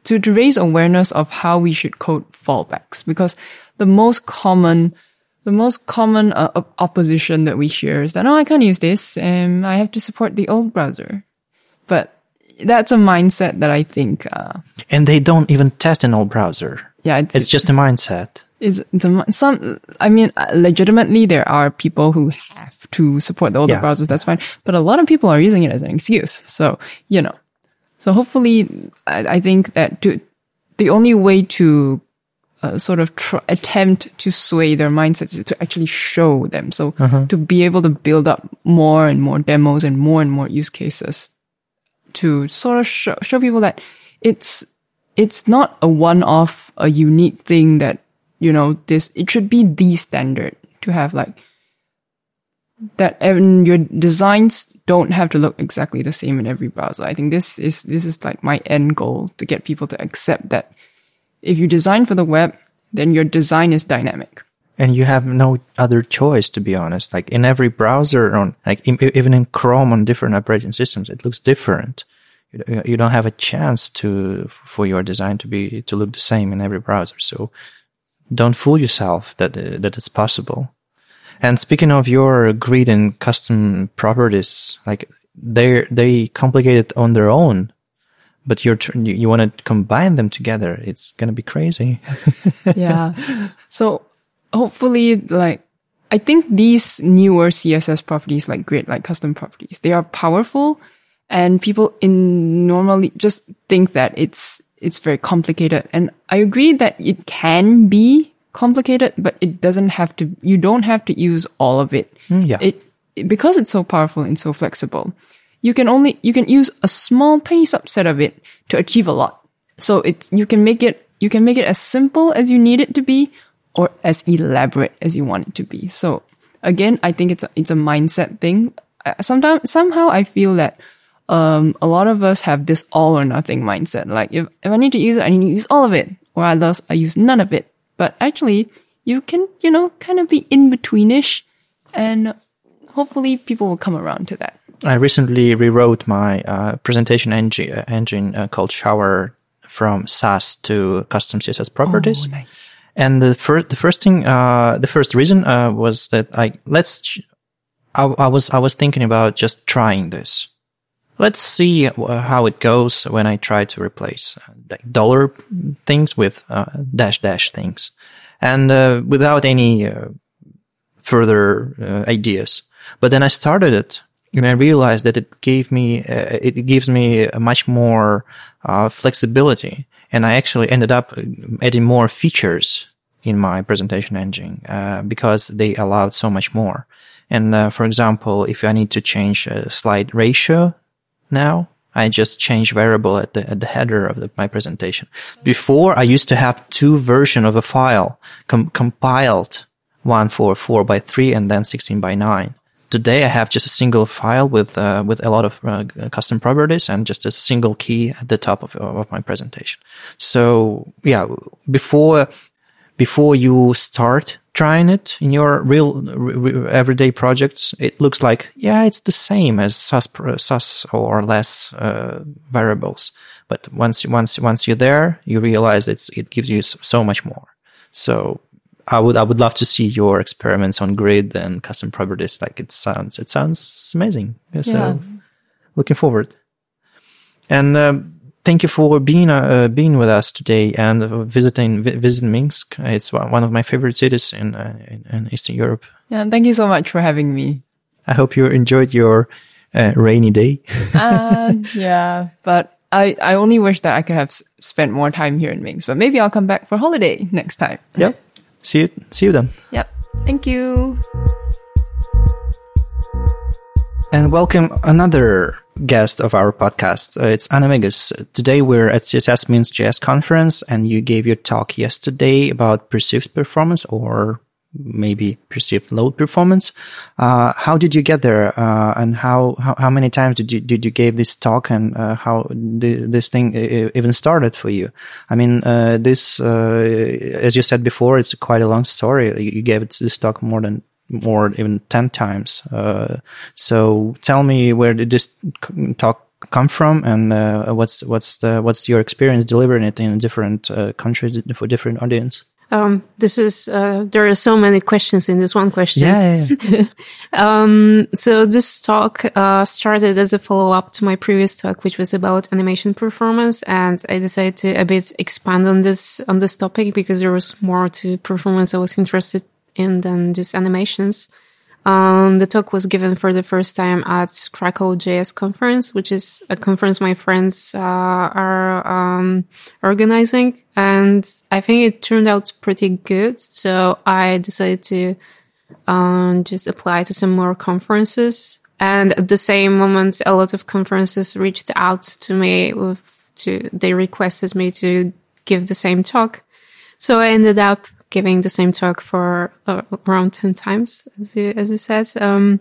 to, to raise awareness of how we should code fallbacks because the most common the most common uh, opposition that we hear is that oh I can't use this and I have to support the old browser, but that's a mindset that I think uh, and they don't even test an old browser. yeah it's, It's just a mindset. It's, it's a, mi- some I mean uh, legitimately there are people who have to support the older Yeah. browsers that's fine but a lot of people are using it as an excuse so you know so hopefully I, I think that to the only way to uh, sort of tr- attempt to sway their mindsets is to actually show them so to be able to build up more and more demos and more and more use cases to sort of show, show people that it's it's not a one-off, a unique thing that you know this. It should be the standard to have like that. And your designs don't have to look exactly the same in every browser. I think this is this is like my end goal to get people to accept that if you design for the web, then your design is dynamic. and you have no other choice to be honest like in every browser on like im- even in chrome on different operating systems it looks different you don't have a chance to for your design to be to look the same in every browser so don't fool yourself that uh, that it's possible. And speaking of your grid and custom properties like they they complicate it on their own but you're tr- you, you want to combine them together. It's gonna be crazy. Yeah. So hopefully, like, I think these newer CSS properties, like grid, like custom properties, they are powerful and people in normally just think that it's, it's very complicated. And I agree that it can be complicated, but it doesn't have to, you don't have to use all of it. Hmm, yeah. It, it- because it's so powerful and so flexible, you can only, you can use a small, tiny subset of it to achieve a lot. So it's, you can make it, you can make it as simple as you need it to be or as elaborate as you want it to be. So again, I think it's a, it's a mindset thing. Uh, Sometimes, somehow I feel that, um, a lot of us have this all or nothing mindset. Like if, if I need to use it, I need to use all of it or I else I use none of it. But actually, you can, you know, kind of be in betweenish and hopefully people will come around to that. I recently rewrote my uh, presentation engine, uh, engine uh, called Shower from Sass to custom CSS properties. Oh, nice. And the first, the first thing, uh, the first reason, uh, was that I, let's, I, I, was, I was thinking about just trying this. Let's see how it goes when I try to replace uh, dollar things with, uh, dash dash things and, uh, without any, uh, further, ideas. But then I started it and I realized that it gave me, it gives me much more, flexibility and I actually ended up adding more features in my presentation engine uh, because they allowed so much more. And uh, for example, if I need to change a slide ratio now, I just change variable at the at the header of the, my presentation. Before, I used to have two version of a file com- compiled, one for four by three and then sixteen by nine today I have just a single file with uh, with a lot of uh, custom properties and just a single key at the top of, of my presentation. So yeah, before before you start trying it in your real re- everyday projects, it looks like yeah, it's the same as Sass or less uh, variables. But once once once you're there, you realize it's it gives you so much more. So I would I would love to see your experiments on grid and custom properties. Like it sounds it sounds amazing. So yeah. looking forward. And um, thank you for being uh, being with us today and visiting vi- visiting Minsk. It's one of my favorite cities in, uh, in, in Eastern Europe. Yeah, thank you so much for having me. I hope you enjoyed your uh, rainy day. uh, yeah, but I, I only wish that I could have spent more time here in Minsk, but maybe I'll come back for holiday next time. Yep. See you. See you then. Yep. Thank you. And welcome another guest of our podcast. Uh, it's Anna. Today we're at CSS Minsk JS conference and you gave your talk yesterday about perceived performance or maybe perceived load performance. Uh, how did you get there? Uh, and how, how, how, many times did you, did you give this talk and, uh, how this thing even started for you? I mean, uh, this, uh, as you said before, it's quite a long story. You gave this talk more than, more even 10 times. Uh, so tell me where did this talk come from and what's, what's the, what's your experience delivering it in different countries for different audience? Um, this is, uh, there are so many questions in this one question. Yeah. yeah, yeah. um, so this talk, uh, started as a follow up to my previous talk, which was about animation performance. And I decided to a bit expand on this, on this topic because there was more to performance I was interested in then just animations. Um, the talk was given for the first time at Krakow JS conference, which is a conference my friends uh, are um, organizing, and I think it turned out pretty good. So I decided to um, just apply to some more conferences. And at the same moment, a lot of conferences reached out to me with to they requested me to give the same talk. So I ended up giving the same talk for uh, around 10 times, as you, as you said. Um,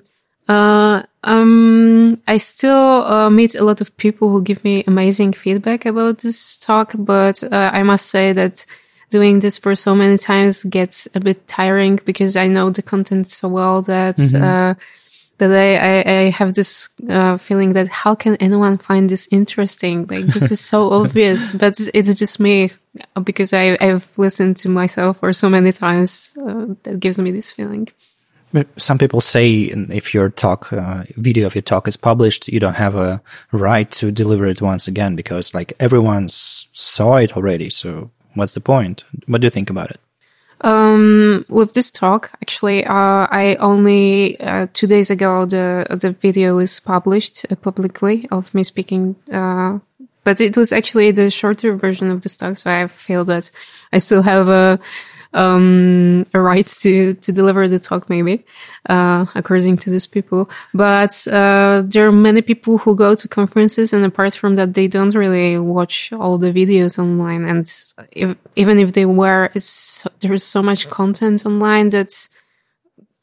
uh, um, I still uh, meet a lot of people who give me amazing feedback about this talk, but uh, I must say that doing this for so many times gets a bit tiring because I know the content so well that mm-hmm. That I, I, I have this uh, feeling that how can anyone find this interesting? Like this is so obvious, but it's just me because I, I've listened to myself for so many times. Uh, that gives me this feeling. Some people say if your talk, uh, video of your talk is published, you don't have a right to deliver it once again because like everyone saw it already. So what's the point? What do you think about it? Um, with this talk, actually, uh, I only uh, two days ago the the video is published uh, publicly of me speaking. Uh, but it was actually the shorter version of this talk, so I feel that I still have a um, rights to to deliver the talk, maybe uh, according to these people. But uh, there are many people who go to conferences, and apart from that, they don't really watch all the videos online. And if, even if they were, it's there's so much content online that's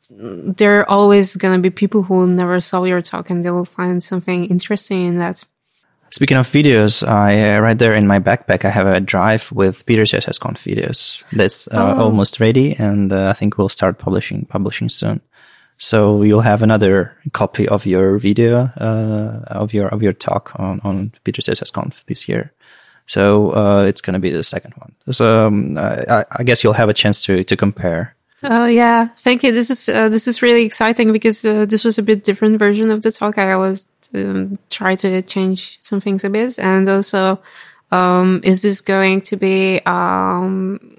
there are always going to be people who never saw your talk and they will find something interesting in that. Speaking of videos, I uh, right there in my backpack I have a drive with Piter CSSConf videos that's uh, oh. almost ready, and uh, I think we'll start publishing publishing soon. So you'll have another copy of your video uh, of your of your talk on on Piter CSSConf this year. So uh, it's going to be the second one. So um, I, I, guess you'll have a chance to to compare. Oh yeah, thank you. This is uh, this is really exciting because this was a bit different version of the talk. I was um, try to change some things a bit? And also, um, is this going to be um,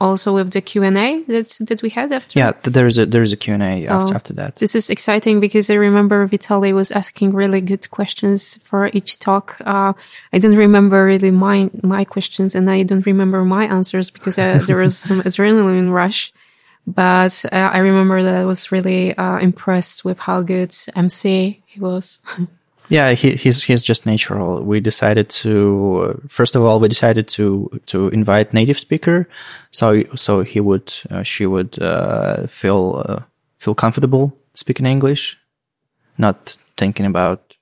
also with the Q and A that that we had after? Yeah, there is a there is a Q and A after, oh, after that. This is exciting because I remember Vitaly was asking really good questions for each talk. Uh, I don't remember really my my questions, and I don't remember my answers because uh, there was some adrenaline rush. But uh, I remember that I was really uh, impressed with how good MC he was. yeah, he, he's he's just natural. We decided to uh, first of all we decided to to invite native speaker, so so he would uh, she would uh, feel uh, feel comfortable speaking English, not thinking about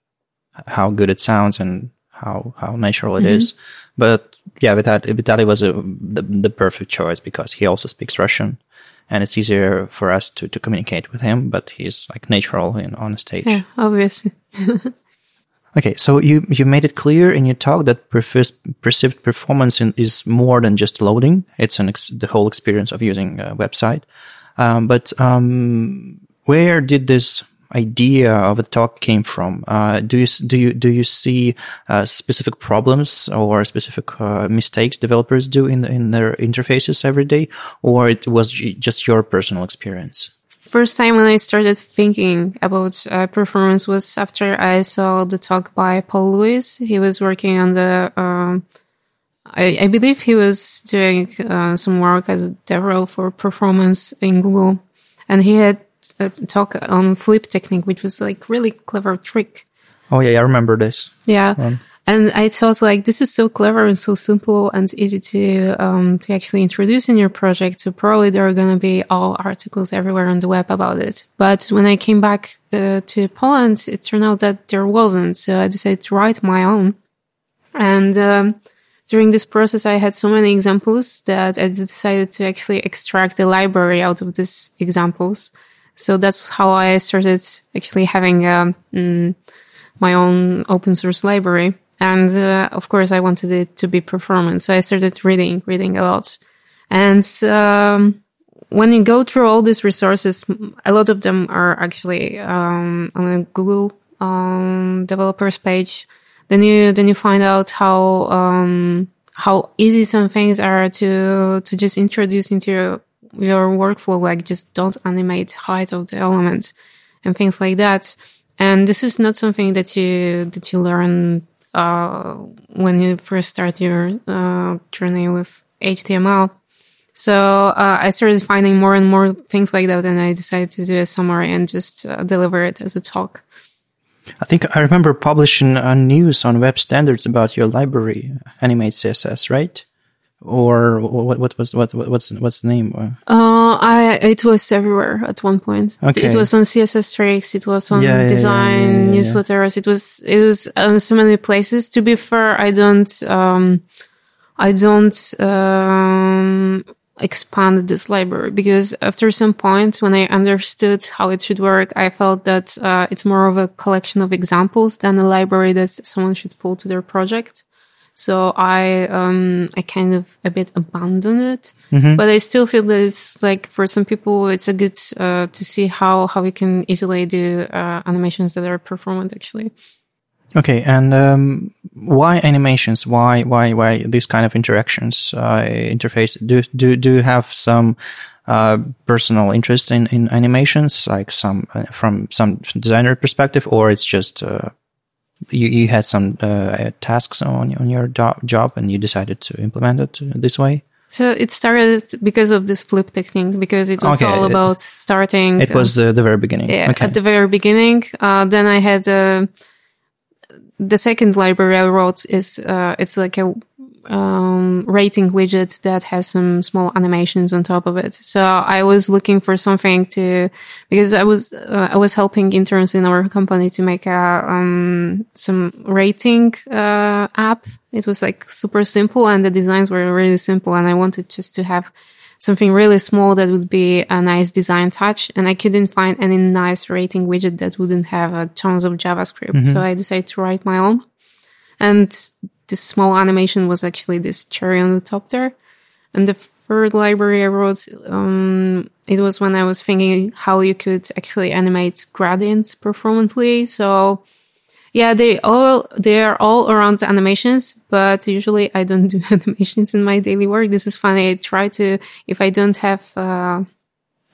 how good it sounds and how how natural it mm-hmm. is. But yeah, Vitaly, Vitaly was a, the the perfect choice because he also speaks Russian and it's easier for us to, to communicate with him, but he's like natural in on stage. Yeah, obviously. okay, so you you made it clear in your talk that perceived performance in, is more than just loading; it's an ex- the whole experience of using a website. Um, but um, where did this idea of the talk came from? Uh, do you do you do you see uh, specific problems or specific uh, mistakes developers do in in their interfaces every day, or it was just your personal experience? First time when I started thinking about uh, performance was after I saw the talk by Paul Lewis. He was working on the. Um, I, I, believe he was doing uh, some work as a DevRel for performance in Google, and he had uh, talk on flip technique, which was like really clever trick. Oh yeah, I remember this. Yeah. Um, and I thought like this is so clever and so simple and easy to um, to actually introduce in your project. So probably there are going to be all articles everywhere on the web about it. But when I came back uh, to Poland, it turned out that there wasn't. So I decided to write my own. And um, during this process, I had so many examples that I decided to actually extract the library out of these examples. So that's how I started actually having um, mm, my own open source library. And uh, of course, I wanted it to be performance. So I started reading, reading a lot. And um, when you go through all these resources, a lot of them are actually um, on a Google um, developers page. Then you then you find out how um, how easy some things are to to just introduce into your your workflow, like just don't animate height of the elements and things like that. And this is not something that you, that you learn, uh, when you first start your, uh, journey with HTML. So, uh, I started finding more and more things like that and I decided to do a summary and just uh, deliver it as a talk. I think I remember publishing a news on web standards about your library, Animate CSS, right? Or what, what was what what's what's the name? Uh, I it was everywhere at one point. Okay. It was on CSS Tricks. It was on yeah, design yeah, yeah, newsletters. It was it was on so many places. To be fair, I don't um, I don't um, expand this library because after some point, when I understood how it should work, I felt that uh, it's more of a collection of examples than a library that someone should pull to their project. So I, um, I kind of a bit abandoned it, mm-hmm. but I still feel that it's like for some people, it's a good, uh, to see how, how we can easily do, uh, animations that are performant actually. Okay. And, um, why animations? Why, why, why these kind of interactions, uh, interface? Do, do, do you have some, uh, personal interest in, in animations, like some, uh, from some designer perspective, or it's just, uh, you, you had some uh, tasks on on your do- job and you decided to implement it this way? So it started because of this flip technique, because it was Okay, all about starting. It was the, the very beginning. yeah, okay. at the very beginning. Uh, then I had uh, the second library I wrote is uh, it's like a um, rating widget that has some small animations on top of it. So I was looking for something to because I was uh, I was helping interns in our company to make a um, some rating uh, app. It was like super simple and the designs were really simple, and I wanted just to have something really small that would be a nice design touch. And I couldn't find any nice rating widget that wouldn't have uh, tons of JavaScript. So I decided to write my own. And this small animation was actually this cherry on the top there. And the third library I wrote, um, it was when I was thinking how you could actually animate gradients performantly. So yeah, they all they are all around animations, but usually I don't do animations in my daily work. This is funny. I try to if I don't have uh,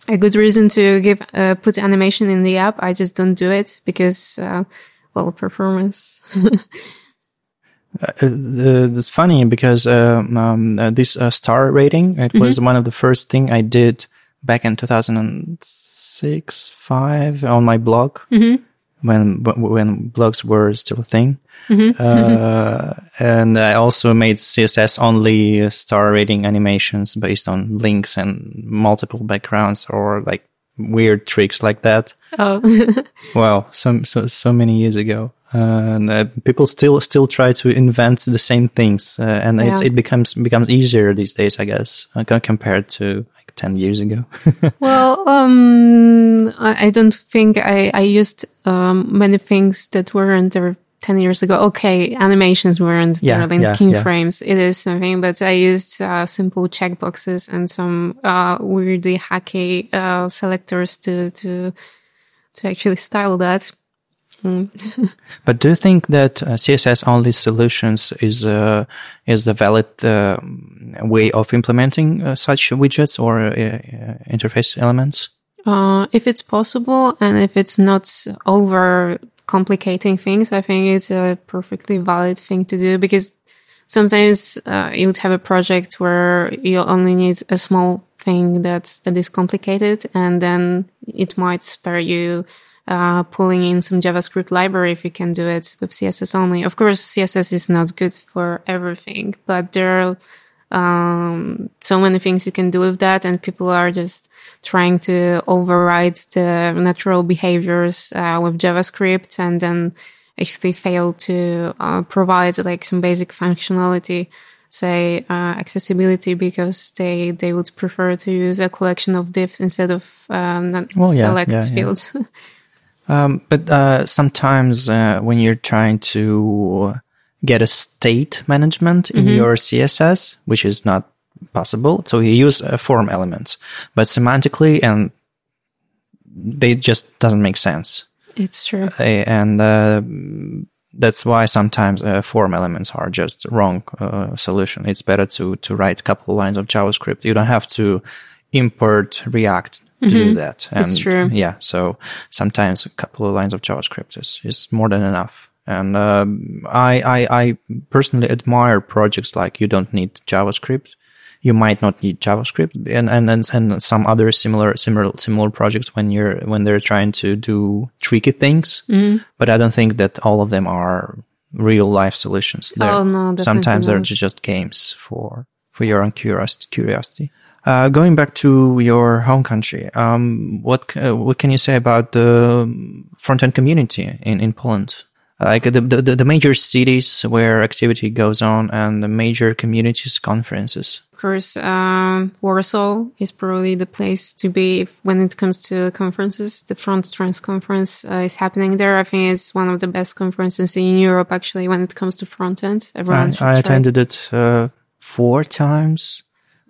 a good reason to give uh, put animation in the app, I just don't do it because uh, well, performance. Uh, uh, it's funny because um, um, uh, this uh, star rating it was Mm-hmm. one of the first thing I did back in 2006 5 on my blog Mm-hmm. when when blogs were still a thing Mm-hmm. uh, and I also made CSS only star rating animations based on links and multiple backgrounds or like weird tricks like that oh, Wow, so so so many years ago, and uh, people still still try to invent the same things, uh, and it's, Yeah. it becomes becomes easier these days, I guess, uh, compared to like ten years ago. well, um, I, don't think I, I used um, many things that weren't there 10 years ago. Okay, animations weren't Yeah, there, like yeah, king yeah. It is something, but I used uh, simple checkboxes and some uh, weirdly hacky uh, selectors to, to, to actually style that. But do you think that uh, CSS only solutions is uh, is a valid uh, way of implementing uh, such widgets or uh, uh, interface elements? If it's possible and if it's not over complicating things, I think it's a perfectly valid thing to do because sometimes you would have a project where you only need a small thing that that is complicated, and then it might spare you uh, pulling in some JavaScript library if you can do it with CSS only. Of course, CSS is not good for everything, but there are um, so many things you can do with that, and people are just trying to override the natural behaviors uh, with JavaScript, and then actually fail to uh, provide like some basic functionality, say uh, accessibility, because they they would prefer to use a collection of divs instead of um, Well, yeah, select yeah, yeah. Um, but uh, sometimes uh, when you're trying to get a state management in your CSS, which is not possible, so you use uh, form elements, but semantically and they just doesn't make sense, it's true. Uh, and uh, that's why sometimes uh, form elements are just wrong uh, solution. It's better to to write a couple of lines of JavaScript. You don't have to import React to do that. And It's true. yeah, so sometimes a couple of lines of JavaScript is, is more than enough. And um, I, I I personally admire projects like you don't need JavaScript. You might not need JavaScript and, and, and, and some other similar, similar, similar projects when you're, when they're trying to do tricky things. But I don't think that all of them are real life solutions. They're- Oh, no, sometimes they're just games for, for your own curiosity. Uh, going back to your home country, um, what uh, what can you say about the front end community in in Poland? Like the, the the major cities where activity goes on and the major communities conferences. Of course, um, Warsaw is probably the place to be when it comes to conferences. The Front Trends conference uh, is happening there. I think it's one of the best conferences in Europe, actually, when it comes to front end. Everyone I, should I attended it uh, four times,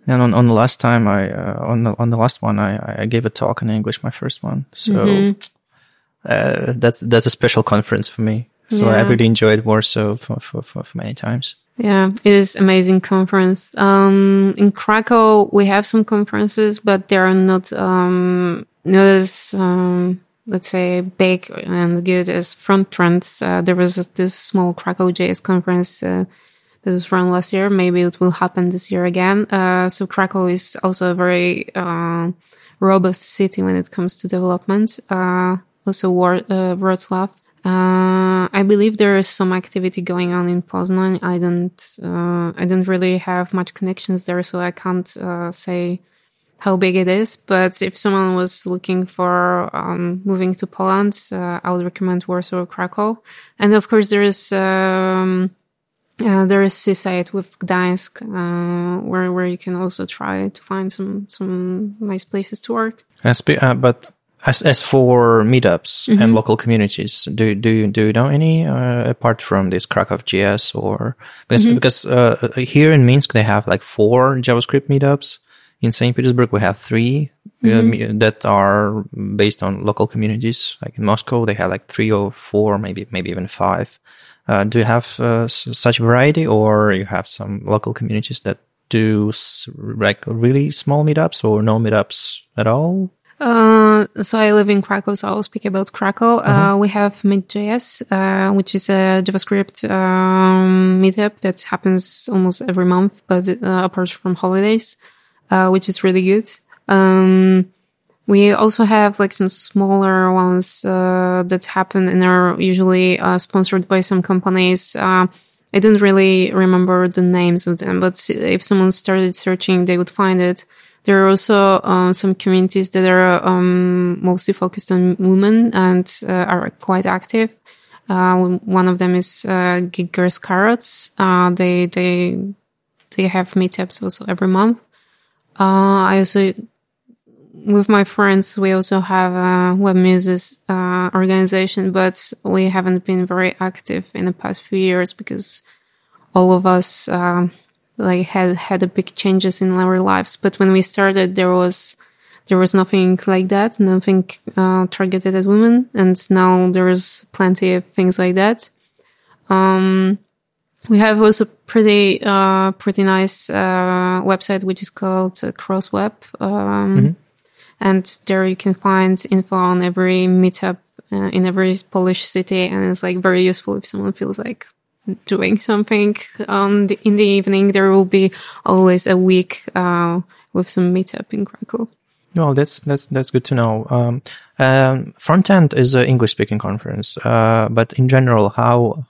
and on, on the last time I uh, on the on the last one I, I gave a talk in English, my first one. So Mm-hmm. uh, that's that's a special conference for me. So I Yeah. really enjoyed Warsaw for, for, for, for many times. Yeah, it is amazing conference. Um, in Krakow, we have some conferences, but they are not um, not as um, let's say big and good as Front Trends. Uh, there was this small Krakow JS conference uh, that was run last year. Maybe it will happen this year again. Uh, so Krakow is also a very uh, robust city when it comes to development. Uh, also War- uh. Uh, I believe there is some activity going on in Poznan. I don't, uh, I don't really have much connections there, so I can't say how big it is. But if someone was looking for um, moving to Poland, uh, I would recommend Warsaw or Krakow. And of course, there is um, uh, there is seaside with Gdańsk, uh, where where you can also try to find some some nice places to work. Uh, but as as for meetups mm-hmm. and local communities, do do you do you know any uh, apart from this Krakow JS or because mm-hmm. because uh, here in Minsk they have like four JavaScript meetups in St. Petersburg, we have 3 mm-hmm. that are based on local communities. Like in Moscow, they have like three or four, maybe maybe even five. Uh, do you have uh, such variety, or you have some local communities that do like really small meetups or no meetups at all? Uh, so I live in Krakow, so I'll speak about Krakow. Uh, uh-huh. we have Meet.js, uh, which is a JavaScript um, meetup that happens almost every month, but uh, apart from holidays uh, which is really good. Um, we also have like some smaller ones uh, that happen and are usually uh, sponsored by some companies. Uh, I don't really remember the names of them, but if someone started searching, they would find it. There are also uh, some communities that are um, mostly focused on women and uh, are quite active. one of them is uh, Geek Girls Carrots. they they they have meetups also every month. Uh, I also, with my friends, we also have a web muses uh, organization, but we haven't been very active in the past few years because all of us uh, like had had a big changes in our lives. But when we started, there was there was nothing like that, nothing uh, targeted at women, and now there's plenty of things like that. Um, we have also pretty uh, pretty nice uh, website which is called uh, Crossweb, um, mm-hmm. And there you can find info on every meetup uh, in every Polish city, and it's like very useful if someone feels like doing something on the, in the evening. There will be always a week uh, with some meetup in Krakow. Well, that's that's that's good to know. Um, um, Front Trends is an English speaking conference, uh, but in general, how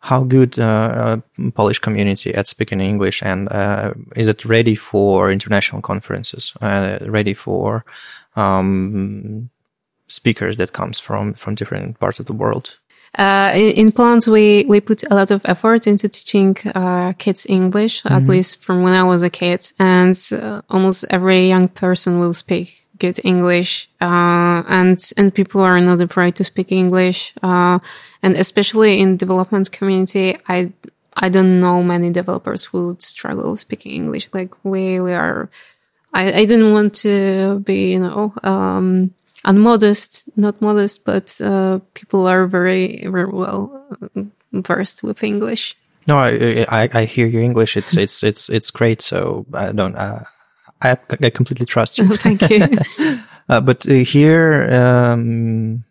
how good uh, uh, Polish community at speaking English and uh, is it ready for international conferences? Uh, ready for um, speakers that comes from from different parts of the world? Uh, in Poland, we, we put a lot of effort into teaching uh, kids English, mm-hmm. at least from when I was a kid. And almost every young person will speak good English, uh, and and people are not afraid to speak English, uh, and especially in development community, I I don't know many developers who would struggle speaking English. Like we we are, I I didn't want to be you know um, unmodest, not modest, but uh, people are very very well versed with English. No, I, I, I hear your English. It's it's it's it's great. So I don't. Uh, I, I completely trust you. Thank you. uh, but uh, here um,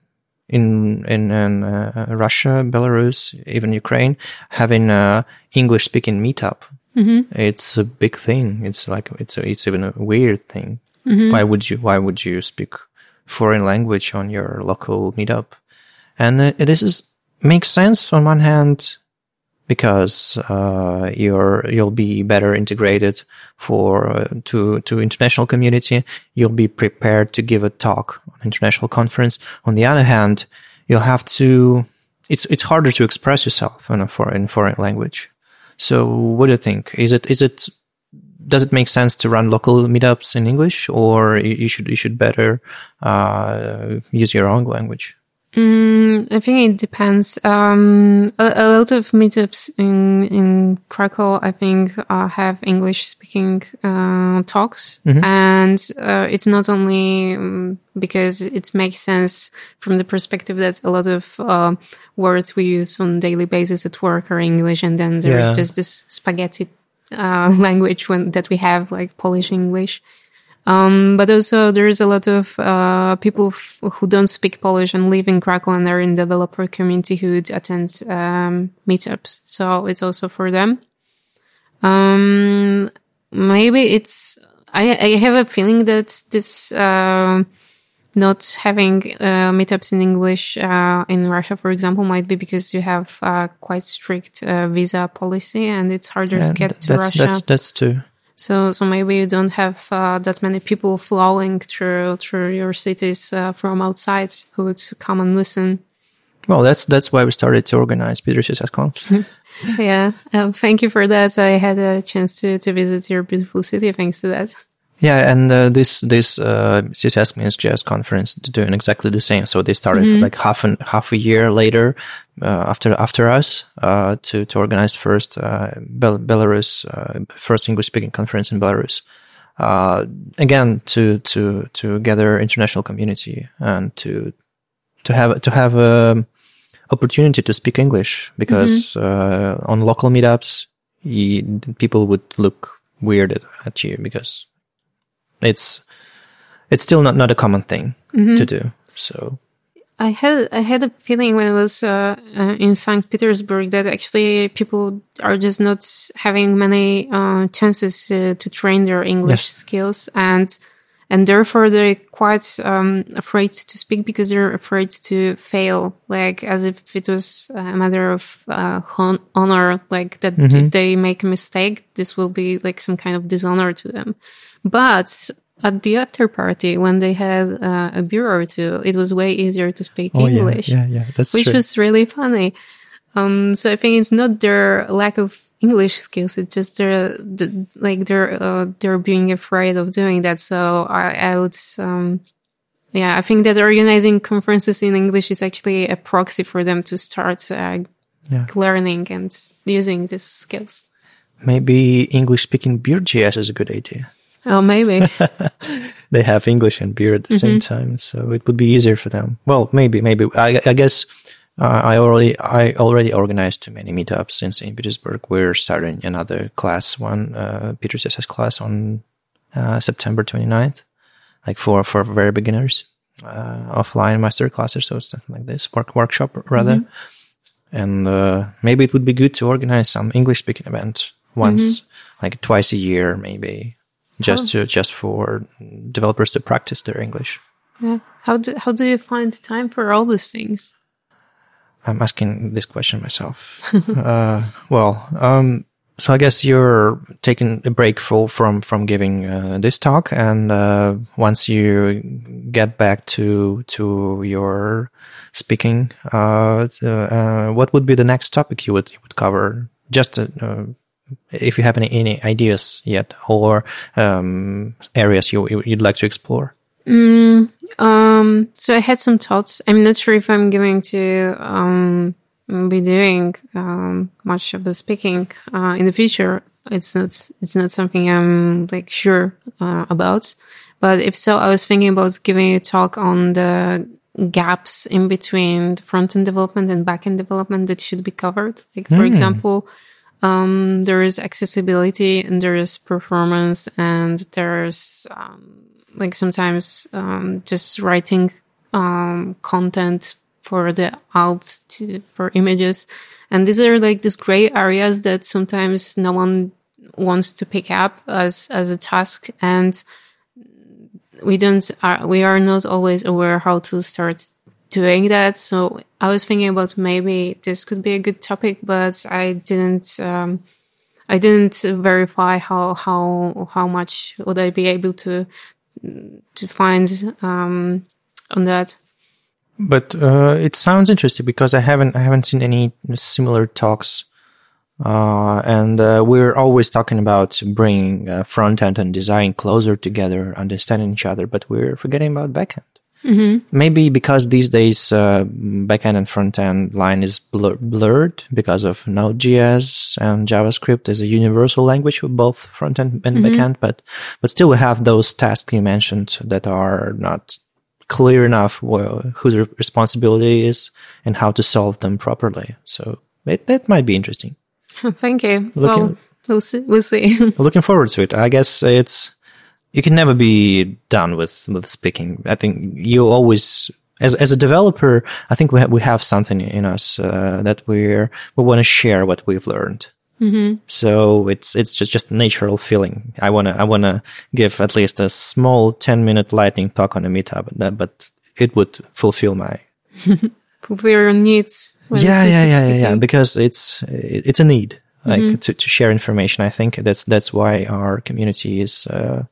in in, in uh, Russia, Belarus, even Ukraine, having a English speaking meetup, mm-hmm. it's a big thing. It's like it's a, it's even a weird thing. Mm-hmm. Why would you Why would you speak foreign language on your local meetup? And uh, this is makes sense on one hand because uh, you're you'll be better integrated for uh, to to international community. You'll be prepared to give a talk on international conference. On the other hand, you'll have to. It's it's harder to express yourself in a foreign foreign language. So, what do you think? Is it is it does it make sense to run local meetups in English, or you should you should better uh, use your own language? Mm, I think it depends. Um, a, a, lot of meetups in in Krakow, I think, uh, have English speaking uh, talks, mm-hmm. and uh, it's not only um, because it makes sense from the perspective that a lot of uh, words we use on daily basis at work are English, and then there's yeah. just this spaghetti uh, language when that we have, like Polish English. Um, but also there's a lot of uh, people f- who don't speak Polish and live in Krakow and are in developer community who attend um, meetups. So it's also for them. Um, maybe it's. I I have a feeling that this uh, not having uh, meetups in English uh, in Russia, for example, might be because you have uh, quite strict uh, visa policy and it's harder Yeah, to get to that's, Russia. That's that's too. So, so maybe you don't have uh, that many people flowing through through your cities uh, from outside who would come and listen. Well, that's that's why we started to organize Piter CSS yeah, um, thank you for that. I had a chance to to visit your beautiful city thanks to that. Yeah, and uh, this this uh, CSS Minsk JS conference doing exactly the same. So they started like half an half a year later uh, after after us uh, to to organize first uh, Bel- Belarus uh, first English speaking conference in Belarus. Uh, again, to to to gather international community and to to have to have a opportunity to speak English because uh, on local meetups, people would look weird at you because it's it's still not not a common thing to do. So I had I had a feeling when I was uh, uh, in Saint Petersburg that actually people are just not having many uh, chances to, to train their English Yes. skills, and and therefore they're quite um, afraid to speak because they're afraid to fail, like as if it was a matter of uh, hon- honor, like that if they make a mistake, this will be like some kind of dishonor to them. But at the after party, when they had uh, a beer or two, it was way easier to speak English, Oh, yeah, yeah, that's which true. was really funny. Um, so I think it's not their lack of English skills; it's just their the, like they're uh, they're being afraid of doing that. So I, I would, um, yeah, I think that organizing conferences in English is actually a proxy for them to start uh, Yeah. learning and using these skills. maybe English speaking beer JS is a good idea. Oh, maybe. They have English and beer at the same time, so it would be easier for them. Well, maybe, maybe. I, I guess uh, I already I already organized too many meetups in St. Petersburg. We're starting another class one, uh, Piter CSS class on uh, September 29th, like for for very beginners, uh, offline master classes, so something like this, work workshop rather. And uh, maybe it would be good to organize some English speaking event once, like twice a year, maybe, just to just for developers to practice their English. yeah. How do how do you find time for all these things? I'm asking this question myself. uh, well, um, so I guess you're taking a break for, from from giving uh, this talk, and uh, once you get back to to your speaking, uh, uh, what would be the next topic you would you would cover? Just uh, if you have any any ideas yet, or um, areas you you'd like to explore. Um, so I had some thoughts. I'm not sure if I'm going to um, be doing um, much of the speaking uh, in the future. It's not. It's not something I'm like sure uh, about. But if so, I was thinking about giving a talk on the gaps in between the front end development and back end development that should be covered. Like for example, um, there is accessibility and there is performance and there's um, like sometimes um, just writing um, content for the alt to for images. And these are like these gray areas that sometimes no one wants to pick up as as a task. And we don't are we are not always aware how to start doing that. So i was thinking about maybe this could be a good topic but i didn't um i didn't verify how how how much would i be able to to find um on that. But uh, it sounds interesting because I haven't I haven't seen any similar talks, uh, and uh, we're always talking about bringing uh, front end and design closer together, understanding each other, but we're forgetting about backend. Maybe because these days uh, backend and front end line is blur- blurred because of Node.js and JavaScript is a universal language for both front end and backend, but but still we have those tasks you mentioned that are not clear enough wh- whose re- responsibility is and how to solve them properly. So it, that might be interesting. thank you Looking- well we'll see we'll see Looking forward to it. I guess it's you can never be done with with speaking. I think you always as as a developer, I think we ha- we have something in us uh, that we're we want to share what we've learned. So it's it's just just natural feeling. I wanna I wanna give at least a small ten minute lightning talk on a meetup, that- but it would fulfill my Fulfill your needs. yeah yeah yeah yeah yeah because it's it's a need like to, to share information. I think that's that's why our community is uh,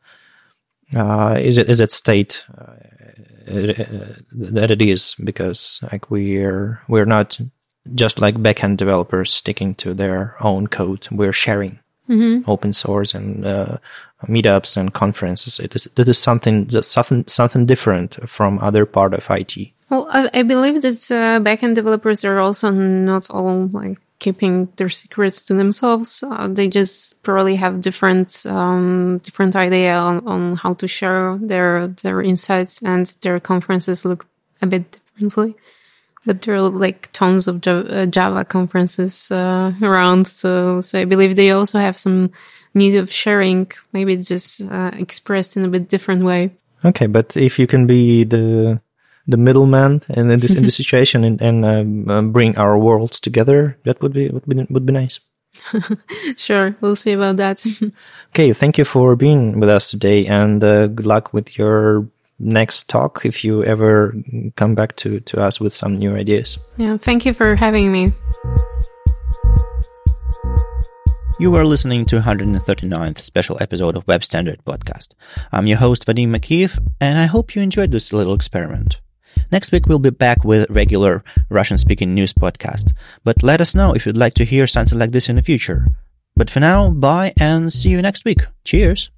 uh, is it is at state uh, that it is because like we're we're not just like backend developers sticking to their own code. We're sharing open source and uh, meetups and conferences. It is it is something something something different from other part of IT. Well, I, I believe that uh, backend developers are also not all like keeping their secrets to themselves. Uh, they just probably have different um, different idea on, on how to share their their insights, and their conferences look a bit differently. But there are like tons of Java, uh, Java conferences uh, around, so so I believe they also have some need of sharing. Maybe it's just uh, expressed in a bit different way. Okay, but if you can be the the middleman in this in this situation and, and um, um, bring our worlds together, that would be would be would be nice. Sure, we'll see about that. Okay, thank you for being with us today, and uh, good luck with your next talk if you ever come back to to us with some new ideas. yeah, thank you for having me. You are listening to 139th special episode of Web Standard Podcast. I'm your host Vadim Makeev, and I hope you enjoyed this little experiment. Next week we'll be back with regular Russian-speaking news podcast, but let us know if you'd like to hear something like this in the future. But for now, bye and see you next week. Cheers!